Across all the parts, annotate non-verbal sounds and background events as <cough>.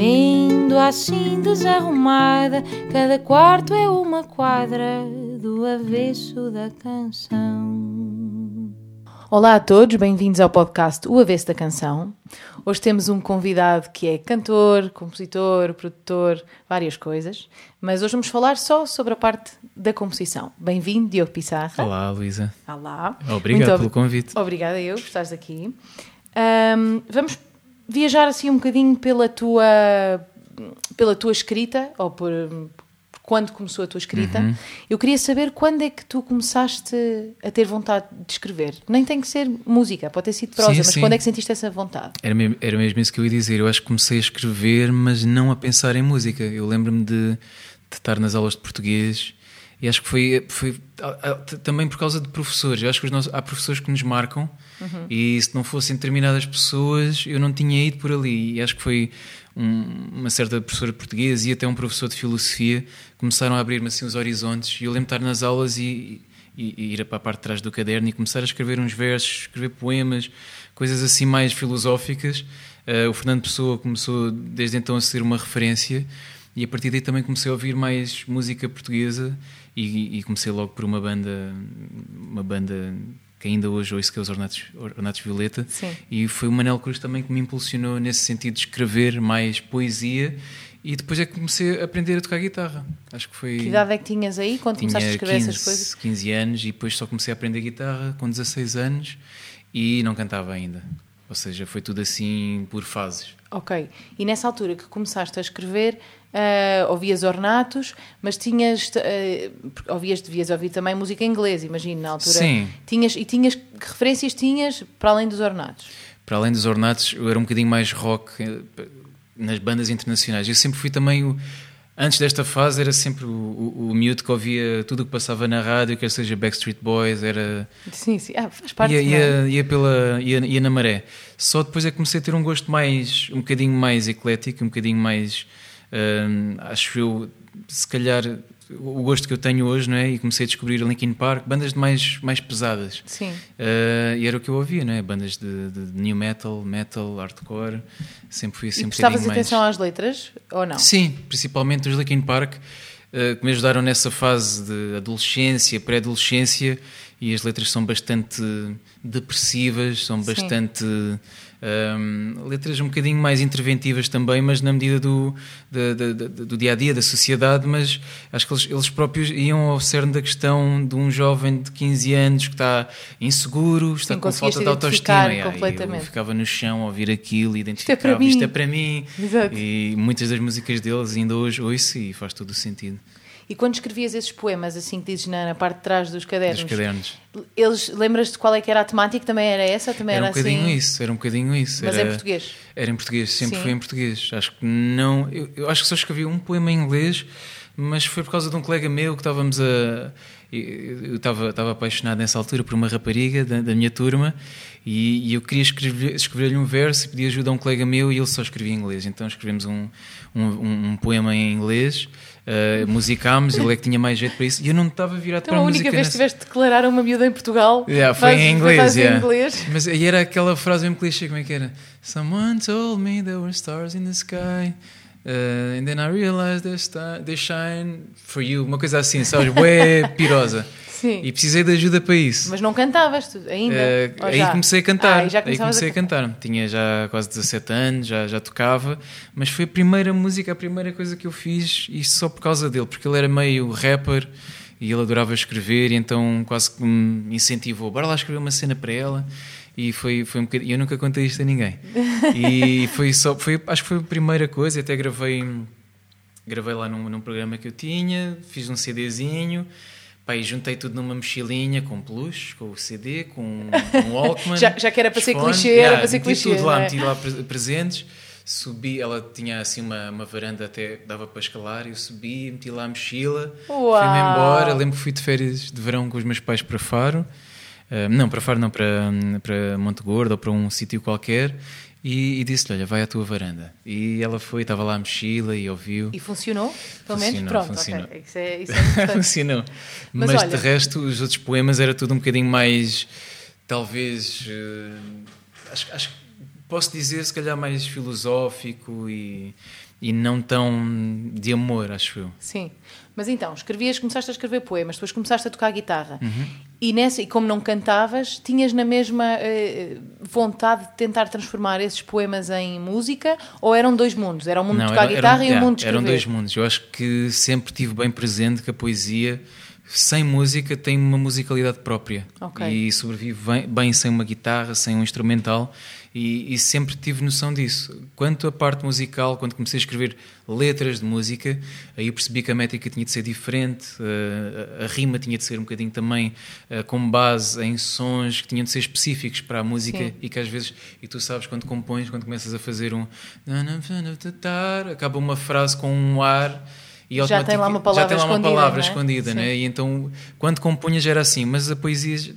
Vendo assim desarrumada, cada quarto é uma quadra do avesso da canção. Olá a todos, bem-vindos ao podcast O Avesso da Canção. Hoje temos um convidado que é cantor, compositor, produtor, várias coisas, mas hoje vamos falar só sobre a parte da composição. Bem-vindo, Diogo Pissarra. Olá, Luísa. Olá. Obrigado Muito pelo convite. Obrigada eu por estares aqui. Ahm, vamos viajar assim um bocadinho pela tua, pela tua escrita, ou por, por quando começou a tua escrita. Uhum. Eu queria saber quando é que tu começaste a ter vontade de escrever. Nem tem que ser música, pode ter sido prosa, Sim, mas sim. quando é que sentiste essa vontade? Era mesmo, era mesmo isso que eu ia dizer. Eu acho que comecei a escrever, mas não a pensar em música. Eu lembro-me de, de estar nas aulas de português e acho que foi, foi ah, ah, também por causa de professores. Eu acho que os nossos- há professores que nos marcam e se não fossem determinadas pessoas eu não tinha ido por ali. E acho que foi um- uma certa professora de português e até um professor de filosofia começaram a abrir-me assim os horizontes. E eu lembro de estar nas aulas e, e, e ir para a parte de trás do caderno e começar a escrever uns versos, escrever poemas, coisas assim mais filosóficas. Eh, o Fernando Pessoa começou desde então a ser uma referência e a partir daí também comecei a ouvir mais música portuguesa e, e comecei logo por uma banda, uma banda que ainda hoje ouço que é os Ornatos, Ornatos Violeta Sim. e foi o Manel Cruz também que me impulsionou nesse sentido de escrever mais poesia e depois é que comecei a aprender a tocar guitarra. Acho que foi Que idade é que tinhas aí quando tinha começaste a escrever 15, essas coisas? 15 anos e depois só comecei a aprender guitarra com 16 anos e não cantava ainda. Ou seja, foi tudo assim por fases. Ok. E nessa altura que começaste a escrever, ah, ouvias ornatos, mas tinhas. porque ouvias, devias ouvir também música em inglês, imagino, na altura. Sim. Tinhas, e tinhas. Que referências tinhas para além dos ornatos? Para além dos ornatos, eu era um bocadinho mais rock eh, nas bandas internacionais. Eu sempre fui também o. Antes desta fase era sempre o, o, o miúdo que ouvia tudo o que passava na rádio, quer seja Backstreet Boys, era Sim, sim. Ah, faz parte ia, é? ia, ia pela, ia, ia na maré. Só depois é que comecei a ter um gosto mais, um bocadinho mais eclético, um bocadinho mais, acho eu, se calhar, o gosto que eu tenho hoje, não é? E comecei a descobrir a Linkin Park, bandas de mais, mais pesadas. Sim. Uh, e era o que eu ouvia, não é? Bandas de, de new metal, metal, hardcore. Sempre fui assim E um prestavas bocadinho mais. atenção às letras ou não? Sim, principalmente os Linkin Park, eh, que me ajudaram nessa fase de adolescência, pré-adolescência, e as letras são bastante depressivas, são Sim. Hum, letras um bocadinho mais interventivas também, mas na medida do, da- da- da- do dia a dia, da sociedade. Mas acho que eles, eles próprios iam ao cerne da questão de um jovem de 15 anos que está inseguro, está Sim, com falta de autoestima. Yeah, e completamente. Eu ficava no chão a ouvir aquilo e é para identificava mim. isto é para mim. E muitas das músicas deles ainda hoje ouço e faz todo o sentido. E quando escrevias esses poemas, assim que dizes na, na parte de trás dos cadernos, Dos cadernos. eles lembras-te qual é que era a temática? Também era essa? Também Era era, um bocadinho assim? isso, era um bocadinho isso. Mas era, em português? Era em português, sempre Sim. foi em português. Acho que não. Eu, eu acho que só escrevi um poema em inglês, mas foi por causa de um colega meu que estávamos a. Eu estava, estava apaixonado nessa altura por uma rapariga da, da minha turma e, e eu queria escrever- escrever-lhe um verso e pedi ajuda a um colega meu e ele só escrevia em inglês. Então escrevemos um, um, um- um poema em inglês, uh, musicámos, ele é que tinha mais jeito para isso e eu não estava virado Então para a a única música vez que nessa- tiveste de declarar uma miúda em Portugal Yeah, foi fazes- em inglês, fazes em yeah. inglês. Mas aí era aquela frase mesmo clichê, como é que era? Someone told me there were stars in the sky uh, and then I realized they, they shine for you. Uma coisa assim, sabes? Bué pirosa. <laughs> Sim. E precisei de ajuda para isso. Mas não cantavas tu ainda? Ou aí já? comecei a cantar, Ah, aí aí comecei a cantar. Tinha já quase 17 anos, já, já tocava, mas foi a primeira música, a primeira coisa que eu fiz, e só por causa dele, porque ele era meio rapper e ele adorava escrever, e então quase que me incentivou, bora lá escrever uma cena para ela. E foi, foi um bocadinho. Eu nunca contei isto a ninguém. E <laughs> foi só. Foi, acho que foi a primeira coisa. Até gravei, gravei lá num, num programa que eu tinha, fiz um CDzinho. E juntei tudo numa mochilinha com peluche, com o CD, com <laughs> um Walkman. Já- já que era para ser clichê, era para ser clichê, tudo lá, é? meti lá pre- presentes. subi, ela tinha assim uma, uma varanda até dava para escalar, eu subi, meti lá a mochila, fui-me embora. Lembro que fui de férias de verão com os meus pais para Faro. Uh, não, para Faro não, para, para Monte Gordo ou para um sítio qualquer. E, e disse-lhe: Olha, vai à tua varanda. E ela foi, estava lá a mochila e ouviu. E funcionou? Pelo menos? Funcionou, Pronto, funcionou. ok. Isso é, isso é <laughs> funcionou. Mas Mas, olha- de resto, os outros poemas era tudo um bocadinho mais. Talvez. eh, acho, acho que posso dizer, se calhar, mais filosófico e, e não tão de amor, acho eu. Sim. Mas então, escrevias, começaste a escrever poemas, depois começaste a tocar guitarra. Uhum. E, nessa, e como não cantavas, tinhas na mesma eh, vontade de tentar transformar esses poemas em música? Ou eram dois mundos? Era o mundo de tocar eram- guitarra eram- e o mundo de escrever? Eram dois mundos. Eu acho que sempre tive bem presente que a poesia, sem música, tem uma musicalidade própria. Ok. E sobrevive bem, bem sem uma guitarra, sem um instrumental. E, e sempre tive noção disso. Quanto à parte musical, quando comecei a escrever letras de música, aí percebi que a métrica tinha de ser diferente, eh, a, a rima tinha de ser um bocadinho também eh, com base em sons que tinham de ser específicos para a música Sim. e que às vezes, e tu sabes quando compões, quando começas a fazer um acaba uma frase com um ar e Já tem lá uma palavra já tem lá uma escondida, palavra não é? escondida, né? E então quando compunhas era assim, mas a poesia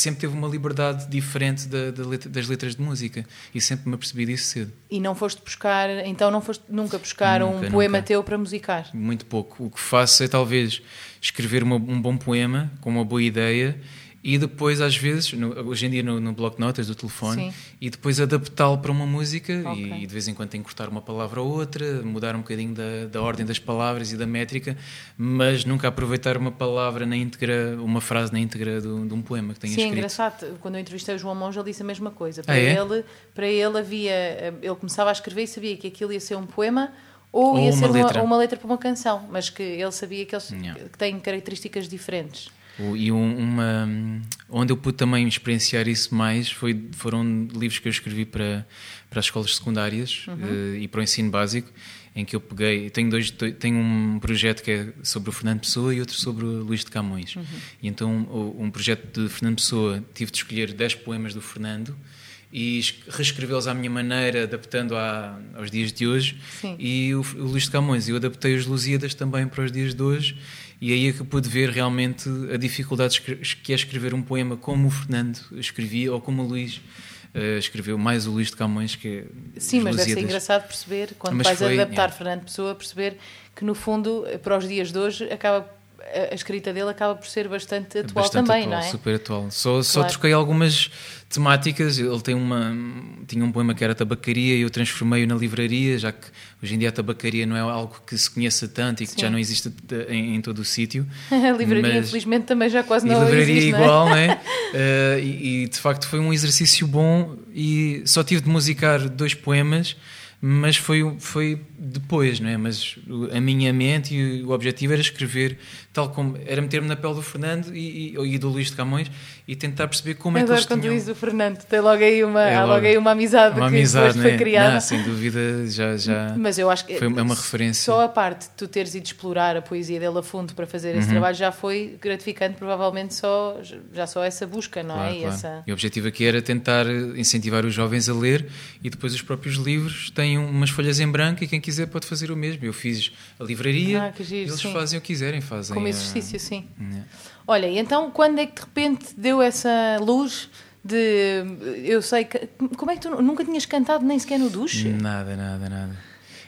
sempre teve uma liberdade diferente da- da letra- das letras de música e sempre me apercebi disso cedo. E não foste buscar, então não foste nunca buscar um Nunca, poema nunca. teu para musicar? Muito pouco. O que faço é talvez escrever uma- um bom poema com uma boa ideia e depois, às vezes, no- hoje em dia no, no bloco de notas do telefone, Sim. e depois adaptá-lo para uma música Ok. e, de vez em quando encurtar uma palavra ou outra, mudar um bocadinho da, da ordem das palavras e da métrica, mas nunca aproveitar uma palavra na íntegra, uma frase na íntegra do- de um poema que tenha Sim, é escrito. engraçado. Quando eu entrevistei o João Monge, ele disse a mesma coisa. Para, Ah, é? ele, para ele havia. Ele começava a escrever e sabia que aquilo ia ser um poema ou, Ou ia uma ser letra. Uma, uma letra para uma canção, mas que ele sabia que eles Yeah. que têm características diferentes. E um- uma onde eu pude também experienciar isso mais foi foram livros que eu escrevi para para as escolas secundárias eh, e para o ensino básico em que eu peguei tenho dois tenho um projeto que é sobre o Fernando Pessoa e outro sobre o Luís de Camões. E então um projeto de Fernando Pessoa tive de escolher 10 poemas do Fernando e es- reescrevê-los à minha maneira adaptando à- aos dias de hoje. Sim. e o, o Luís de Camões eu adaptei os Lusíadas também para os dias de hoje e aí é que eu pude ver realmente a dificuldade que é escrever um poema como o Fernando escrevia ou como o Luís eh, escreveu, mais o Luís de Camões que é Sim, mas deve ser engraçado perceber, quando Mas vais foi, adaptar é. Fernando Pessoa, perceber que no fundo, para os dias de hoje, acaba, a a escrita dele acaba por ser bastante atual Bastante também, atual, não é? super atual. Só, só Claro. troquei algumas temáticas. Ele tem uma, tinha um poema que era tabacaria e eu transformei-o na livraria, já que hoje em dia a tabacaria não é algo que se conheça tanto e que Sim. já não existe em, em todo o sítio. <laughs> a livraria, Mas- infelizmente, também já quase E não livraria existe, não é? igual, né? <laughs> Eh, e, e, de facto foi um exercício bom e só tive de musicar dois poemas, mas foi, foi depois, não é? Mas a minha mente e o objetivo era escrever tal como era meter-me na pele do Fernando e, e, e do Luís de Camões e tentar perceber como é que eles quando tinham diz o Fernando, tem logo aí uma, É logo logo. aí uma amizade uma que amizade, depois foi né? criada. Não, sem dúvida, já, já Mas eu acho que foi é uma referência. só a parte de tu teres ido explorar a poesia dele a fundo para fazer Uhum. esse trabalho já foi gratificante, provavelmente só, já só essa busca, não Claro, é? E claro. essa... E o objetivo aqui era tentar incentivar os jovens a ler e depois os próprios livros têm umas folhas em branco e quem quiser pode fazer o mesmo. Eu fiz a livraria, Ah, giro, eles sim. fazem o que quiserem, fazem. Como a- exercício, sim. É. Olha, e então quando é que de repente deu essa luz de. Eu sei que. Como é que tu nunca tinhas cantado nem sequer no duche? Nada, nada, nada.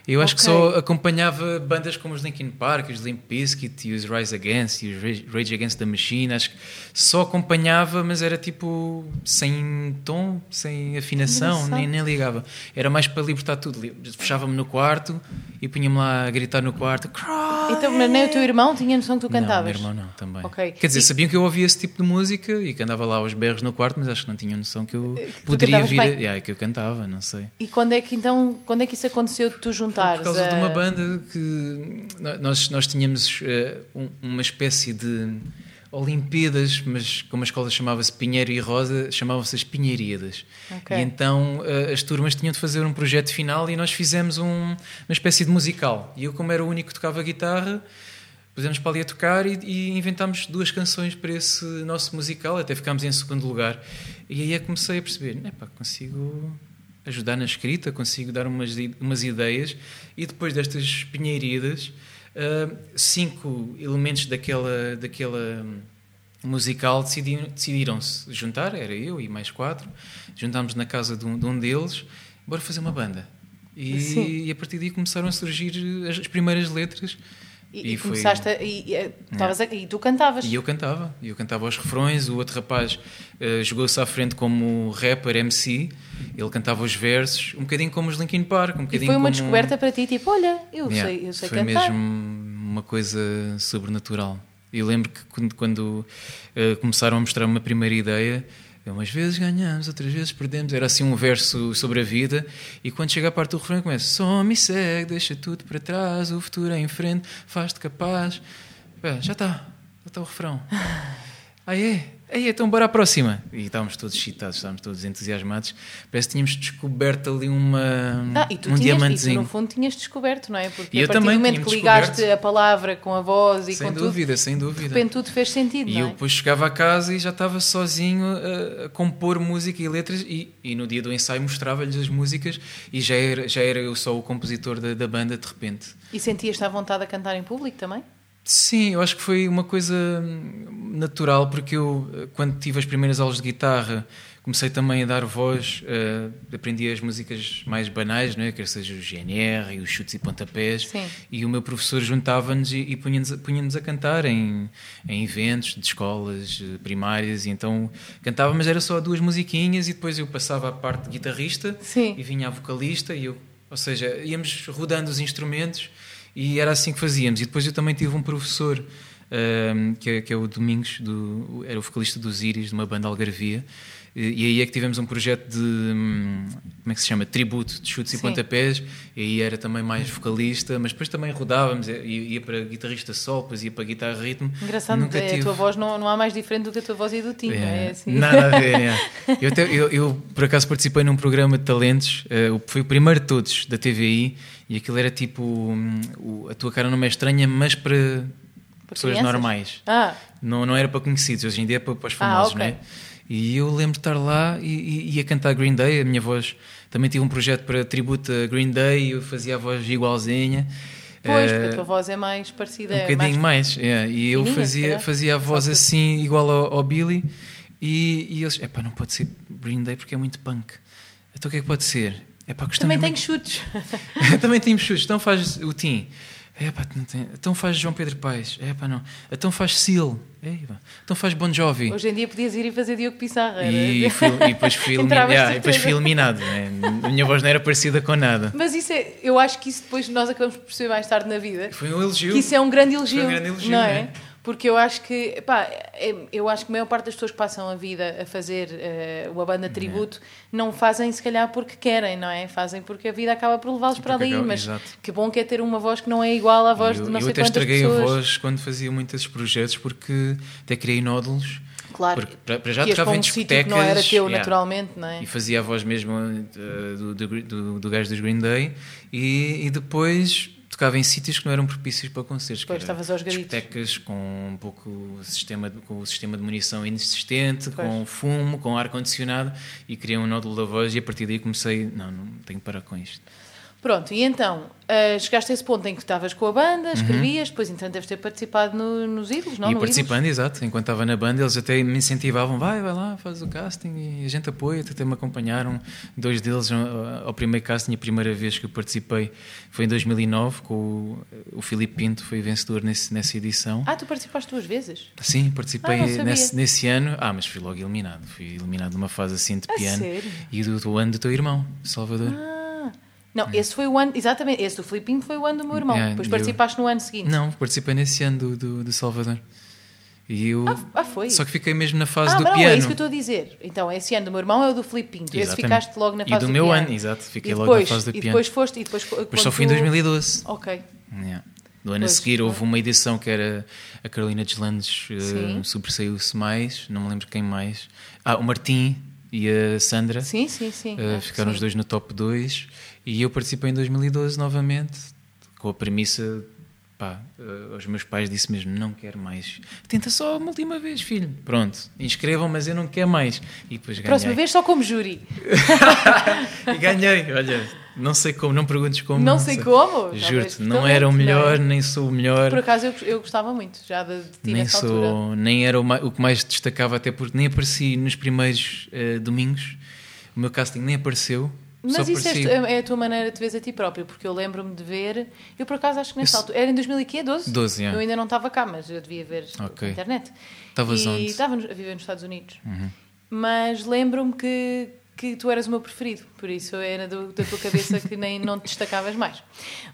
Eu acho que Ok. só acompanhava bandas como os Linkin Park, os Limp Bizkit e os Rise Against e os Rage- Against the Machine. Acho que só acompanhava, mas era tipo sem tom, sem afinação, nem, nem ligava. Era mais para libertar tudo. Fechava-me no quarto e punha-me lá a gritar no quarto. Cry! Então, mas nem o teu irmão tinha noção que tu Não, cantavas? meu irmão não, também. Ok. Quer dizer, E- sabiam que eu ouvia esse tipo de música e que andava lá aos berros no quarto, mas acho que não tinham noção que eu tu poderia vir. A... Yeah, que eu cantava, não sei. E quando é que então, quando é que isso aconteceu tu Por causa a- de uma banda que nós, nós tínhamos eh, um- uma espécie de Olimpíadas, mas como a escola chamava-se Pinheiro e Rosa, chamavam-se as Pinheiríadas. Ok. E então eh, as turmas tinham de fazer um projeto final e nós fizemos um- uma espécie de musical. E eu, como era o único que tocava guitarra, pusemos para ali a tocar e, e inventámos duas canções para esse nosso musical, até ficámos em segundo lugar. E aí é que comecei a perceber, epá, consigo ajudar na escrita, consigo dar umas, umas ideias e depois destas pinheiridas, uh, cinco elementos daquela, daquela musical decidiram-se juntar, era eu e mais quatro, juntámos na casa de um, de um deles, bora fazer uma banda. E, e, a partir daí começaram a surgir as, as primeiras letras. E, e, começaste foi... a, e, e, a, e, tu cantavas? E eu cantava, e eu cantava os refrões. O outro rapaz uh, jogou-se à frente como rapper, MC. Ele cantava os versos, um bocadinho como os Linkin Park. Um bocadinho e foi uma como... descoberta para ti, tipo, olha, eu yeah, sei, eu sei foi cantar. Foi mesmo uma coisa sobrenatural. Eu lembro que quando, quando uh, começaram a mostrar uma primeira ideia, Umas vezes ganhamos, outras vezes perdemos. Era assim um verso sobre a vida. E quando chega a parte do refrão, começa: Só me segue, deixa tudo para trás, o futuro é em frente, faz-te capaz. já está, já está o refrão. <laughs> Aí é, aí então bora à próxima. E estávamos todos excitados, estávamos todos entusiasmados. Parece que tínhamos descoberto ali uma, ah, e tu um tinhas, diamantezinho. E tu, no fundo, tinhas descoberto, não é? Porque e a partir do momento que ligaste a palavra com a voz e sem com dúvida, tudo, sem dúvida. de repente tudo fez sentido. E não eu é? depois chegava a casa e já estava sozinho a, a compor música e letras. E, e no dia do ensaio mostrava-lhes as músicas e já era, já era eu só o compositor da, da banda de repente. E sentias-te à vontade a cantar em público também? Sim, eu acho que foi uma coisa natural, porque eu, quando tive as primeiras aulas de guitarra, comecei também a dar voz, uh, aprendi as músicas mais banais, não é? quer seja o GNR e os chutes e pontapés, Sim. e o meu professor juntava-nos e, e punha-nos, punha a cantar em, em eventos de escolas eh, primárias, e então cantava, mas era só duas musiquinhas, e depois eu passava a parte de guitarrista Sim. e vinha a vocalista, e eu, ou seja, íamos rodando os instrumentos e era assim que fazíamos. E depois eu também tive um professor, um, que, é, que, é, o Domingos, do, era o vocalista dos Íris, de uma banda Algarvia. E aí é que tivemos um projeto de, hum, como é que se chama? Tributo de chutes Sim. e pontapés. E aí era também mais vocalista, mas depois também rodávamos, ia para guitarrista sol, depois ia para guitarra ritmo. Engraçado, Nunca a tive... tua voz não, não há mais diferente do que a tua voz e do Tim, é, é assim. Nada a ver, é. <laughs> eu, até, eu, eu, por acaso participei num programa de talentos, uh, foi o primeiro de todos da TVI, e aquilo era tipo, um, a tua cara não é estranha, mas para, pessoas crianças? normais. Ah. Não, não era para conhecidos, hoje em dia é para, para os famosos, ah, okay. não é? E eu lembro de estar lá e, e, e, a cantar Green Day, a minha voz. Também tive um projeto para tributo a Green Day e eu fazia a voz igualzinha. Pois, porque a tua voz é mais parecida. Um bocadinho mais, mais é. e eu fazia, fazia a voz assim, igual ao, ao Billy. E, e eles, epá, não pode ser Green Day porque é muito punk. Então o que é que pode ser? Epá, Também tenho chutes. <laughs> Também tenho chutes, então faz o Tim. É, pá, não tem... Então faz João Pedro Paes. É, pá, não. Então faz Seal. É, então faz Bon Jovi. Hoje em dia podias ir e fazer Diogo Pissarra. E, fui, e depois fui, <laughs> eliminado, yeah, depois fui eliminado. Né? A minha voz não era parecida com nada. Mas isso é, eu acho que isso depois nós acabamos por perceber mais tarde na vida. Foi um elogio. Que isso é um grande elogio. Foi um grande elogio, não é? Né? Porque eu acho que, pá, é, eu acho que a maior parte das pessoas que passam a vida a fazer uh, uma banda tributo não fazem se calhar porque querem, não é? Fazem porque a vida acaba por levá-los para ali. Acaba, mas exato. que bom que é ter uma voz que não é igual à voz eu, de não sei quantas pessoas. Eu até estraguei a voz quando fazia muitos projetos porque até criei nódulos. Claro, para, para já tocava em discotecas. Que não era teu, yeah, naturalmente, não é? E fazia a voz mesmo uh, do, do, do, do gajo dos Green Day e, e depois tocava em sítios que não eram propícios para concertos. Pois, estavas aos gritos. Discotecas com um pouco sistema, com o sistema de munição inexistente, pois. com fumo, com ar-condicionado e criei um nódulo da voz e a partir daí comecei, não, não tenho que parar com isto. Pronto, e então, uh, chegaste a esse ponto em que estavas com a banda, escrevias, uhum. depois então deves ter participado no, nos Ídolos, não? E no participando, Ídolos? exato. Enquanto estava na banda, eles até me incentivavam, vai, vai lá, faz o casting e a gente apoia, até me acompanharam. Dois deles ao primeiro casting, a primeira vez que eu participei foi em 2009, com o, o Filipe Pinto, foi vencedor nesse, nessa edição. Ah, tu participaste duas vezes? Sim, participei ah, nesse, nesse ano. Ah, mas fui logo eliminado. Fui eliminado numa fase assim de piano. Sério? E do, do ano do teu irmão, Salvador. Ah. Não, esse foi o ano, exatamente, esse do Filipinho foi o ano do meu irmão. É, Depois participaste eu, no ano seguinte. Não, participei nesse ano do, do, do Salvador. E eu, ah, ah, foi? Só que fiquei mesmo na fase ah, do não, piano. é isso que eu estou a dizer. Então, esse ano do meu irmão é o do Filipe Pinto. Esse ficaste logo na fase do, do do meu piano. ano, exato. Fiquei depois, logo na fase do e piano. depois foste. E depois, depois só fui em 2012. Ok. Yeah. No ano pois, a seguir houve uma edição que era a Carolina Deslandes uh, sobressaiu-se mais, não me lembro quem mais. Ah, o Martim e a Sandra. Sim, sim, sim. Uh, ficaram sim. os dois no top 2 e eu participei em 2012 novamente com a premissa pá, uh, aos meus pais disse mesmo: não quero mais. Tenta só uma última vez, filho. Pronto, inscrevam, mas eu não quero mais. E depois ganhei. Próxima vez só como júri. <laughs> e ganhei, olha, não sei como, não perguntes como. Não, sei como? Juro-te, não era o melhor, nem sou o melhor. Por acaso eu, eu gostava muito já de, de ti nem sou, altura. Nem era o, o, que mais destacava, até porque nem apareci nos primeiros uh, domingos. O meu casting nem apareceu. Mas isso é, é, a tua maneira de ver a ti próprio, porque eu lembro-me de ver. Eu por acaso acho que nessa isso... altura. Era em 2012? 12, yeah. Eu ainda não estava cá, mas eu devia ver okay. na internet. Estavas onde? Estava a viver nos Estados Unidos. Uhum. Mas lembro-me que, que tu eras o meu preferido, por isso era do, da tua cabeça que nem não te destacavas mais.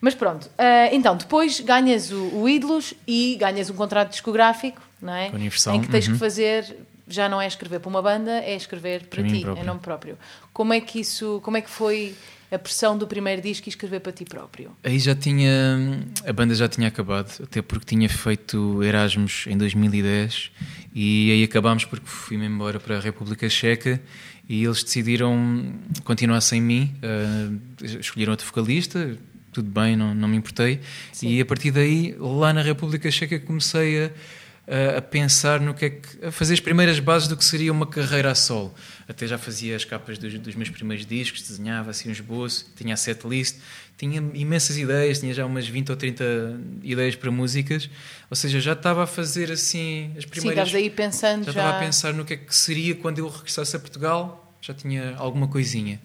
Mas pronto, uh, então depois ganhas o, o Ídolos e ganhas um contrato discográfico, não é? Universal. Em que tens uhum. que fazer já não é escrever para uma banda, é escrever para, para ti, em nome próprio. Como é que isso, como é que foi a pressão do primeiro disco e escrever para ti próprio? Aí já tinha, a banda já tinha acabado, até porque tinha feito Erasmus em 2010 e aí acabámos porque fui-me embora para a República Checa e eles decidiram continuar sem mim, uh, escolheram outro vocalista, tudo bem, não, não me importei. Sim. E a partir daí, lá na República Checa, comecei a a pensar no que é que. a fazer as primeiras bases do que seria uma carreira a solo. Até já fazia as capas dos, dos meus primeiros discos, desenhava assim um esboço, tinha a setlist, tinha imensas ideias, tinha já umas 20 ou 30 ideias para músicas, ou seja, já estava a fazer assim as primeiras. Sim, aí pensando já. Já estava a pensar no que é que seria quando eu regressasse a Portugal, já tinha alguma coisinha.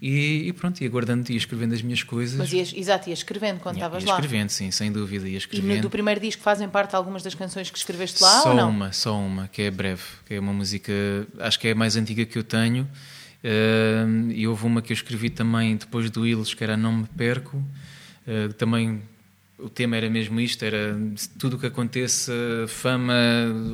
E, e, pronto, ia guardando e escrevendo as minhas coisas. Mas ias, exato, ia escrevendo quando estavas lá. Ia escrevendo, sim, sem dúvida, ia escrevendo. E no, do primeiro disco fazem parte algumas das canções que escreveste lá só ou não? uma, só uma, que é breve, que é uma música, acho que é a mais antiga que eu tenho. Uh, e houve uma que eu escrevi também depois do Ilhos, que era Não Me Perco. Uh, também o tema era mesmo isto, era tudo o que aconteça, fama,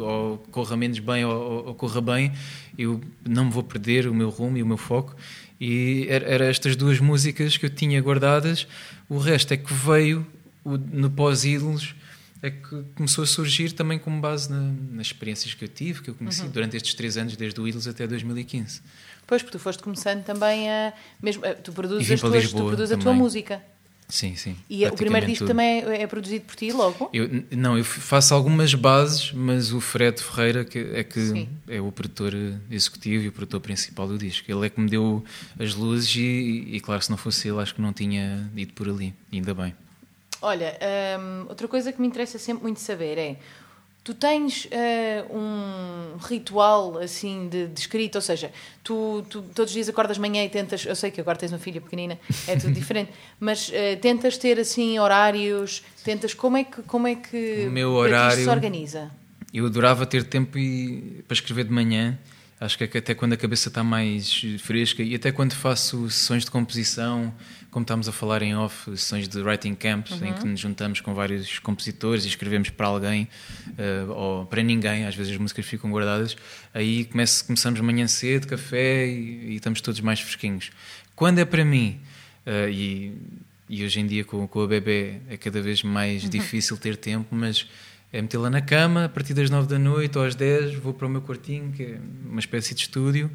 ou corra menos bem ou, ou, corra bem, eu não me vou perder o meu rumo e o meu foco. E eram era estas duas músicas que eu tinha guardadas. O resto é que veio o, no pós-ídolos, é que começou a surgir também como base na, nas experiências que eu tive, que eu conheci uhum. durante estes três anos, desde o Ídolos até 2015. Pois, porque tu foste começando também a. Mesmo, tu produzes, as tuas, tu produzes a tua música. Sim, sim. E o primeiro disco tudo. também é, é, produzido por ti logo? Eu, não, eu faço algumas bases, mas o Fred Ferreira que, é que sim. é o produtor executivo e o produtor principal do disco. Ele é que me deu as luzes e, e claro, se não fosse ele, acho que não tinha ido por ali. Ainda bem. Olha, hum, outra coisa que me interessa sempre muito saber é Tu tens uh, um ritual assim de, de escrita, ou seja, tu, tu, todos os dias acordas de manhã e tentas, eu sei que agora tens uma filha pequenina, é tudo <laughs> diferente, mas uh, tentas ter assim horários, tentas como é que como é que o meu horário se organiza? Eu adorava ter tempo e, para escrever de manhã. Acho que é que até quando a cabeça está mais fresca e até quando faço sessões de composição, como estamos a falar em off, sessões de writing camps, uhum. em que nos juntamos com vários compositores e escrevemos para alguém uh, ou para ninguém, às vezes as músicas ficam guardadas, aí comece, começamos manhã cedo, café e, e, estamos todos mais fresquinhos. Quando é para mim, uh, e, e, hoje em dia com, com a bebê é cada vez mais uhum. difícil ter tempo, mas é metê-la na cama a partir das 9 da noite ou às 10, vou para o meu quartinho, que é uma espécie de estúdio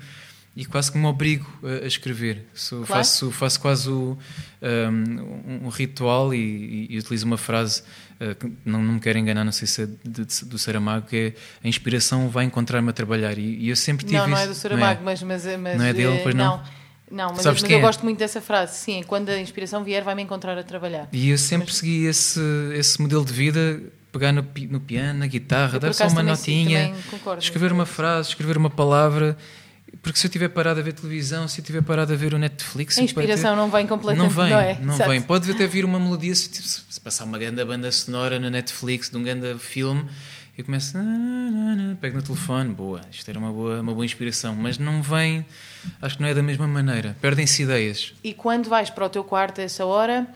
e quase que me obrigo a, escrever. claro. faço, faço quase o, um, um, ritual e, e, utilizo uma frase uh, que não, não me quero enganar, não sei se é de, de, do Saramago, que é a inspiração vai encontrar-me a trabalhar. E, e, eu sempre tive Não, não é do Saramago, é? mas, mas, mas, Não é dele, pois não? não. Não, mas, mas eu é? gosto muito dessa frase. Sim, quando a inspiração vier, vai-me encontrar a trabalhar. E eu sempre mas... segui esse, esse modelo de vida pegar no, no piano, na guitarra, dar só uma notinha, escrever uma frase, escrever uma palavra porque se eu estiver parado a ver televisão, se eu estiver parado a ver o Netflix. A inspiração ter... não vem completamente. Não vem, não, é? não vem. Pode até vir uma melodia se, se, passar uma grande banda sonora na Netflix de um grande filme. Eu começo, pego no telefone, boa, isto era uma boa, uma boa inspiração, mas não vem, acho que não é da mesma maneira, perdem-se ideias. E quando vais para o teu quarto a essa hora,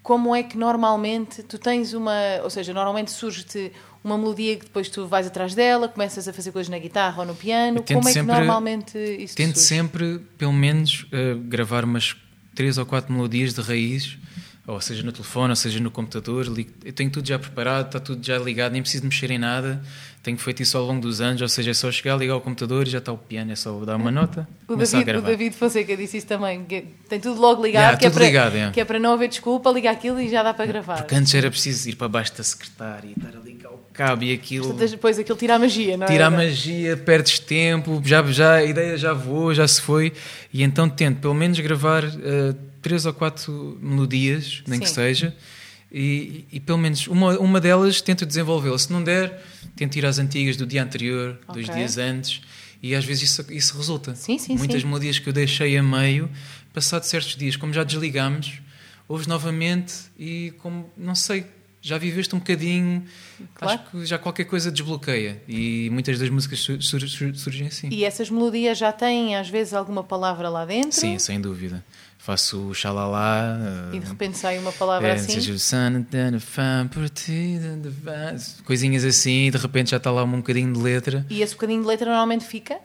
como é que normalmente tu tens uma, ou seja, normalmente surge-te uma melodia que depois tu vais atrás dela, começas a fazer coisas na guitarra ou no piano. Como é que normalmente isso Tento sempre, pelo menos, uh, gravar umas três ou quatro melodias de raiz ou seja no telefone, ou seja no computador, eu tenho tudo já preparado, está tudo já ligado, nem preciso mexer em nada. Tenho feito isso ao longo dos anos, ou seja, é só chegar, ligar o computador e já está o piano, é só dar uma nota. O David, o David Fonseca disse isso também, que tem tudo logo ligado, yeah, que, é para, ligado yeah. que é para não haver desculpa, ligar aquilo e já dá para gravar. Porque antes era preciso ir para baixo da secretária e estar a ligar o cabo e aquilo. Depois aquilo tira a magia, não é? Tira a magia, perdes tempo, já, já, a ideia já voou, já se foi, e então tento pelo menos gravar uh, três ou quatro melodias, nem Sim. que seja e, e, pelo menos uma, uma delas tento desenvolvê-la. Se não der, tento ir às antigas do dia anterior, okay. dois dias antes, e às vezes isso, isso resulta. Sim, sim, Muitas sim. melodias que eu deixei a meio, passado certos dias, como já desligamos, ouves novamente e como, não sei, já viveste um bocadinho, claro. acho que já qualquer coisa desbloqueia e muitas das músicas sur sur surgem assim. E essas melodias já têm às vezes alguma palavra lá dentro? Sim, sem dúvida faço o xalala. E de repente sai uma palavra é, assim. O sun, coisinhas assim, e de repente já está lá um bocadinho de letra. E esse bocadinho de letra normalmente fica?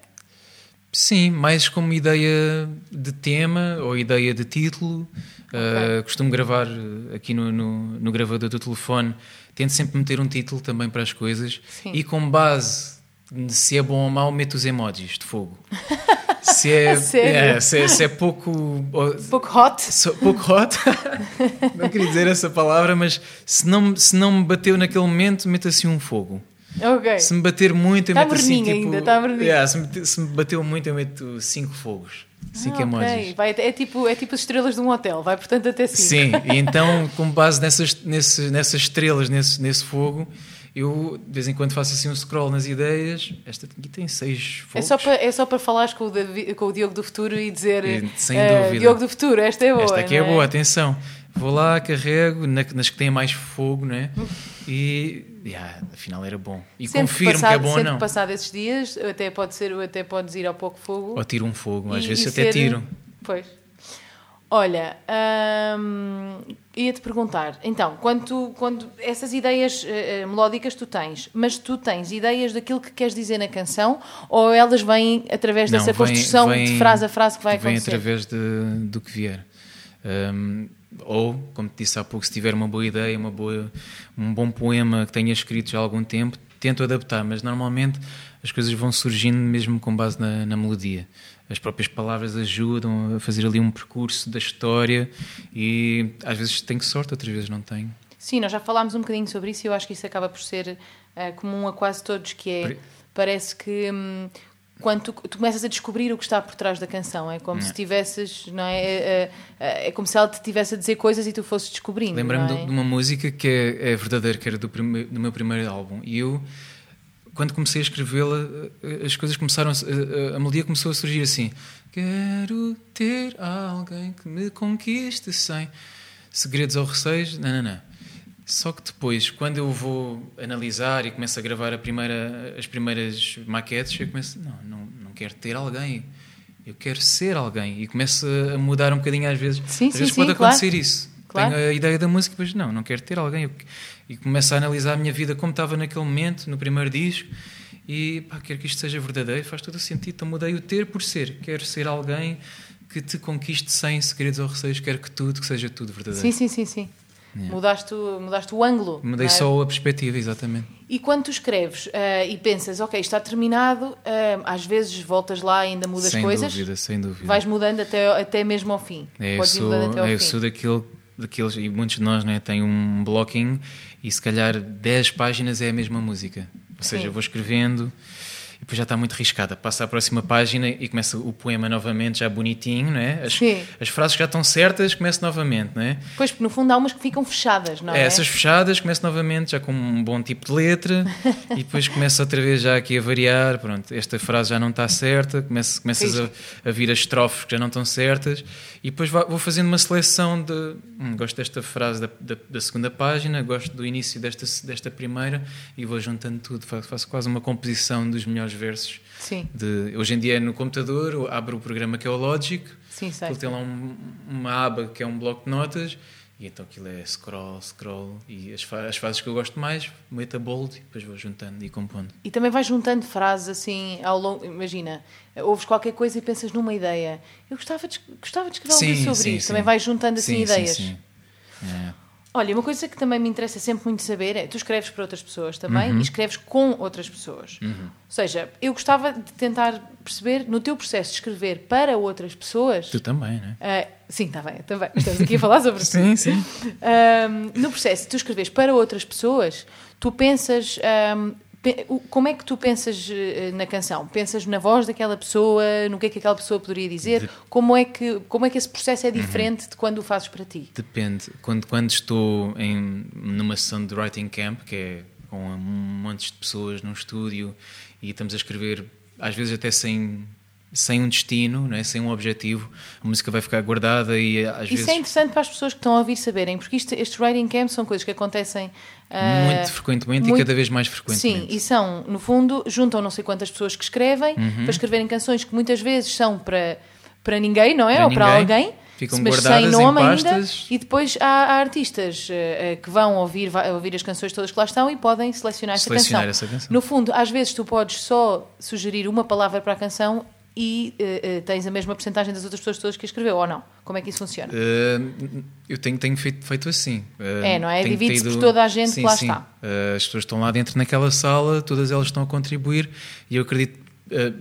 Sim, mais como ideia de tema ou ideia de título. Okay. Uh, costumo gravar aqui no, no, no, gravador do telefone, tento sempre meter um título também para as coisas Sim. e com base se é bom ou mau, meto os emojis de fogo. <laughs> se é, é se, é, se, é, pouco pouco hot? So, pouco hot? <laughs> Não queria dizer essa palavra mas se não se não me bateu naquele momento meto assim um fogo. Okay. se me bater muito eu tá meto assim tipo ainda, tá yeah, se, me, se me bateu muito eu meto cinco fogos cinco ah, emojis. Okay. vai, é tipo é tipo as estrelas de um hotel vai portanto até cinco. Sim e então com base nessas nessas, nessas estrelas nesse nesse fogo eu de vez em quando faço assim um scroll nas ideias. Esta aqui tem seis focos. É só para, é só para falares com o, com o Diogo do Futuro e dizer é, sem uh, dúvida. Diogo do Futuro, esta é boa. Esta aqui é, é, boa, atenção. Vou lá, carrego nas que têm mais fogo, né? <laughs> E yeah, afinal era bom. E sempre confirmo passado, que é bom ou não. passado esses dias, até pode ser, até podes ir ao pouco fogo. Ou tiro um fogo, às e, vezes e até ser, tiro. Pois. Olha, hum, ia-te perguntar, então, quando, tu, quando essas ideias uh, melódicas tu tens, mas tu tens ideias daquilo que queres dizer na canção ou elas vêm através dessa vem, construção vem, de frase a frase que vai vem acontecer? Vem através de, do que vier. Um, ou, como te disse há pouco, se tiver uma boa ideia, uma boa, um bom poema que tenha escrito já há algum tempo, tento adaptar, mas normalmente as coisas vão surgindo mesmo com base na, na melodia as próprias palavras ajudam a fazer ali um percurso da história e às vezes tenho sorte, outras vezes não tenho. Sim, nós já falámos um bocadinho sobre isso e eu acho que isso acaba por ser uh, comum a quase todos, que é, parece que hum, quando tu, tu, começas a descobrir o que está por trás da canção, é como não. se tivesses, não é? É, é? é, como se ela te estivesse a dizer coisas e tu fosses descobrindo. Lembra-me é? de uma música que é, é verdadeira, que era do, do meu primeiro álbum, e eu quando comecei a escrevê-la, eh, as coisas começaram, a, a, melodia começou a surgir assim: Quero ter alguém que me conquiste sem segredos ou receios. Não, não, não. Só que depois, quando eu vou analisar e começo a gravar a primeira, as primeiras maquetes, eu começo: não, não, não quero ter alguém. Eu quero ser alguém. E começo a mudar um bocadinho às vezes. Sim, às sim, vezes sim, pode claro. acontecer isso. Claro. Tenho a ideia da música, mas não, não quero ter alguém. Eu e começo a analisar a minha vida como estava naquele momento, no primeiro disco, e pá, quero que isto seja verdadeiro, faz todo o sentido. Então mudei o ter por ser. Quero ser alguém que te conquiste sem segredos ou receios, quero que tudo, que seja tudo verdadeiro. Sim, sim, sim, sim. Yeah. Mudaste, mudaste o ângulo. Mudei é? só a perspectiva, exatamente. E quando tu escreves uh, e pensas, ok, está terminado, uh, às vezes voltas lá e ainda mudas sem coisas. Sem dúvida, sem dúvida. Vais mudando até, até mesmo ao fim. É, eu sou, é, eu sou daquele, daqueles, e muitos de nós né, têm um blocking e se calhar 10 páginas é a mesma música. Ou seja, eu vou escrevendo e depois já está muito riscada. Passa à próxima página e começa o poema novamente, já bonitinho, não é? As, Sim. as frases já estão certas, começa novamente, não é? Pois, porque no fundo há umas que ficam fechadas, não é? é essas fechadas, começa novamente, já com um bom tipo de letra <laughs> e depois começa outra vez já aqui a variar. Pronto, esta frase já não está certa, começa, começas a, a vir as estrofes que já não estão certas e depois vou fazendo uma seleção de. Hum, gosto desta frase da, da, da, segunda página, gosto do início desta, desta primeira e vou juntando tudo. Faço quase uma composição dos melhores versos. Sim. De, hoje em dia é no computador, abro o programa que é o Logic, Sim, ele tem lá um, uma aba que é um bloco de notas e então aquilo é scroll, scroll. E as, as fases que eu gosto mais, meto a bold e depois vou juntando e compondo. E também vais juntando frases assim ao longo. Imagina, ouves qualquer coisa e pensas numa ideia. Eu gostava de, gostava de escrever algo sobre sim, isso. Sim. Também vais juntando assim sim, ideias. Sim, sim. É. Olha, uma coisa que também me interessa sempre muito saber é: tu escreves para outras pessoas também e escreves com outras pessoas. Ou seja, eu gostava de tentar perceber no teu processo de escrever para outras pessoas. Tu também, não é? Ah, sim, está bem, também. Estamos aqui a falar sobre <laughs> isso. Sim, sim. Ahm, no processo de tu escreves para outras pessoas, tu pensas. o- como é que tu pensas eh, na canção? Pensas na voz daquela pessoa, no que é que aquela pessoa poderia dizer? Como, é que, como é que esse processo é diferente de quando o fazes para ti? Depende. Quando, quando estou em, numa sessão de writing camp, que é com um monte de pessoas num estúdio e estamos a escrever, às vezes até sem, sem um destino, não é? sem um objetivo, a música vai ficar guardada e às Isso vezes é interessante para as pessoas que estão a ouvir saberem, porque isto, estes writing camps são coisas que acontecem. ah, muito frequentemente muito- e cada vez mais Sim, frequentemente. e são, no fundo, juntam não sei quantas pessoas que escrevem Uhum. para escreverem canções que muitas vezes são para, para ninguém, não é? Para Ou para ninguém. alguém. Ficam mas guardadas sem em nome ainda. pastas. E depois há, há artistas eh, eh, que vão ouvir, vai- ouvir as canções todas que lá estão e podem selecionar, Selecionar canção. essa canção. No fundo, às vezes tu podes só sugerir uma palavra para a canção e eh, tens a mesma porcentagem das outras pessoas todas que escreveu, ou não? Como é que isso funciona? Uh, eu tenho, tenho feito, feito assim. Uh, É, não é? Divide-se por toda a gente que sim, lá sim. está. Uh, as pessoas estão lá dentro naquela sala, todas elas estão a contribuir e eu acredito uh,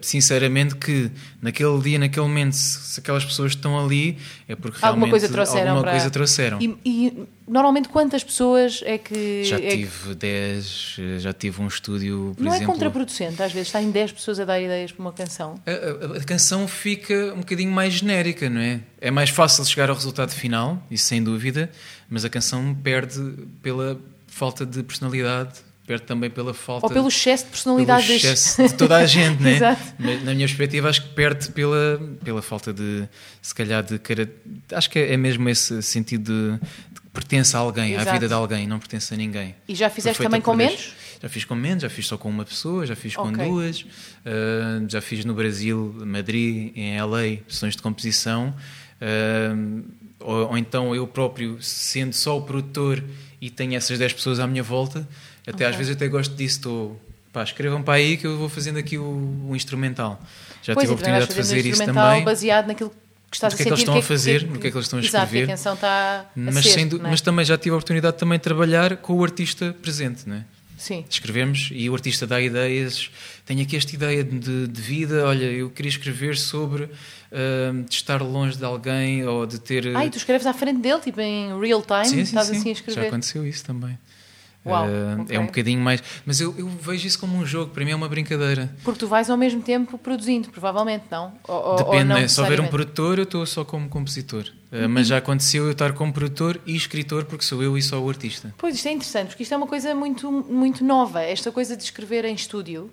sinceramente que naquele dia, naquele momento, se, aquelas pessoas estão ali é porque Alguma realmente coisa trouxeram alguma para- coisa trouxeram. E, e normalmente quantas pessoas é que. Já é que- tive 10, uh, já tive um estúdio, por Não é exemplo. contraproducente, às vezes está em 10 pessoas a dar ideias para uma canção. A, a- a canção fica um bocadinho mais genérica, não é? É mais fácil chegar ao resultado final, isso sem dúvida, mas a canção perde pela falta de personalidade, perde também pela falta Ou pelo excesso de personalidade pelo excesso de toda a gente, né? <laughs> Exato. Mas, Na minha perspectiva, acho que perde pela, pela falta de, se calhar, de cara... Acho que é mesmo esse sentido de, de que pertence a alguém, Exato. à vida de alguém, não pertence a ninguém. E já fizeste Foi feita também com menos? Já fiz com menos, já fiz só com uma pessoa, já fiz com Ok. duas, ah, já fiz no Brasil, Madrid, em LA, sessões de composição. ah, ou, ou então eu próprio, sendo só o produtor e tenho essas 10 pessoas à minha volta, até às Ok. vezes até gosto disso, estou. Pá, escrevam para aí que eu vou fazendo aqui o, o instrumental. Já pois, tive a também oportunidade de fazer um isso instrumental também. baseado naquilo que estás Do que a é que eles estão a fazer, no que é que eles estão a Exato, escrever. que a canção está a Mas, ser, não é? mas também já tive a oportunidade também de trabalhar com o artista presente, não é? Sim. escrevemos e o artista dá ideias. Tenho aqui esta ideia de, de vida. Olha, eu queria escrever sobre ah, de estar longe de alguém ou de ter. Ah, e tu escreves à frente dele, tipo em real time, sim, sim, estás sim. assim a Já escrever. aconteceu isso também. Uau, Ah, ok. É um bocadinho mais. Mas eu, eu vejo isso como um jogo, para mim é uma brincadeira. Porque tu vais ao mesmo tempo produzindo, provavelmente, não? Ou, ou- ou Depende, não né? se houver um produtor, eu estou só como compositor. Ah, Uhum. Mas já aconteceu eu estar como produtor e escritor, porque sou eu e só o artista. Pois, isto é interessante, porque isto é uma coisa muito, muito nova. Esta coisa de escrever em estúdio,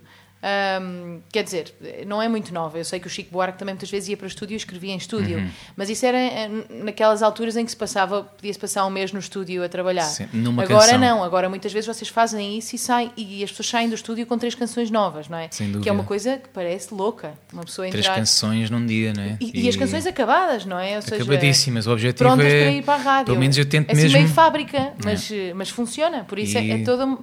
hum, quer dizer, não é muito nova. Eu sei que o Chico Buarque também muitas vezes ia para o estúdio e escrevia em estúdio. Uhum. Mas isso era eh, naquelas alturas em que se passava, podia-se passar um mês no estúdio a trabalhar. Sim, agora canção. não, agora muitas vezes vocês fazem isso e, saem, e as pessoas saem do estúdio com três canções novas, não é? Sem Que é dúvida. uma coisa que parece louca. Uma pessoa Três entrar. canções num dia, não é? E, e as canções acabadas, não é? Ou seja, Acabadíssimas. O objetivo prontas é. para ir para a rádio. Pelo menos eu tento é assim mesmo. meio fábrica, mas, mas funciona. Por isso é, E- é toda.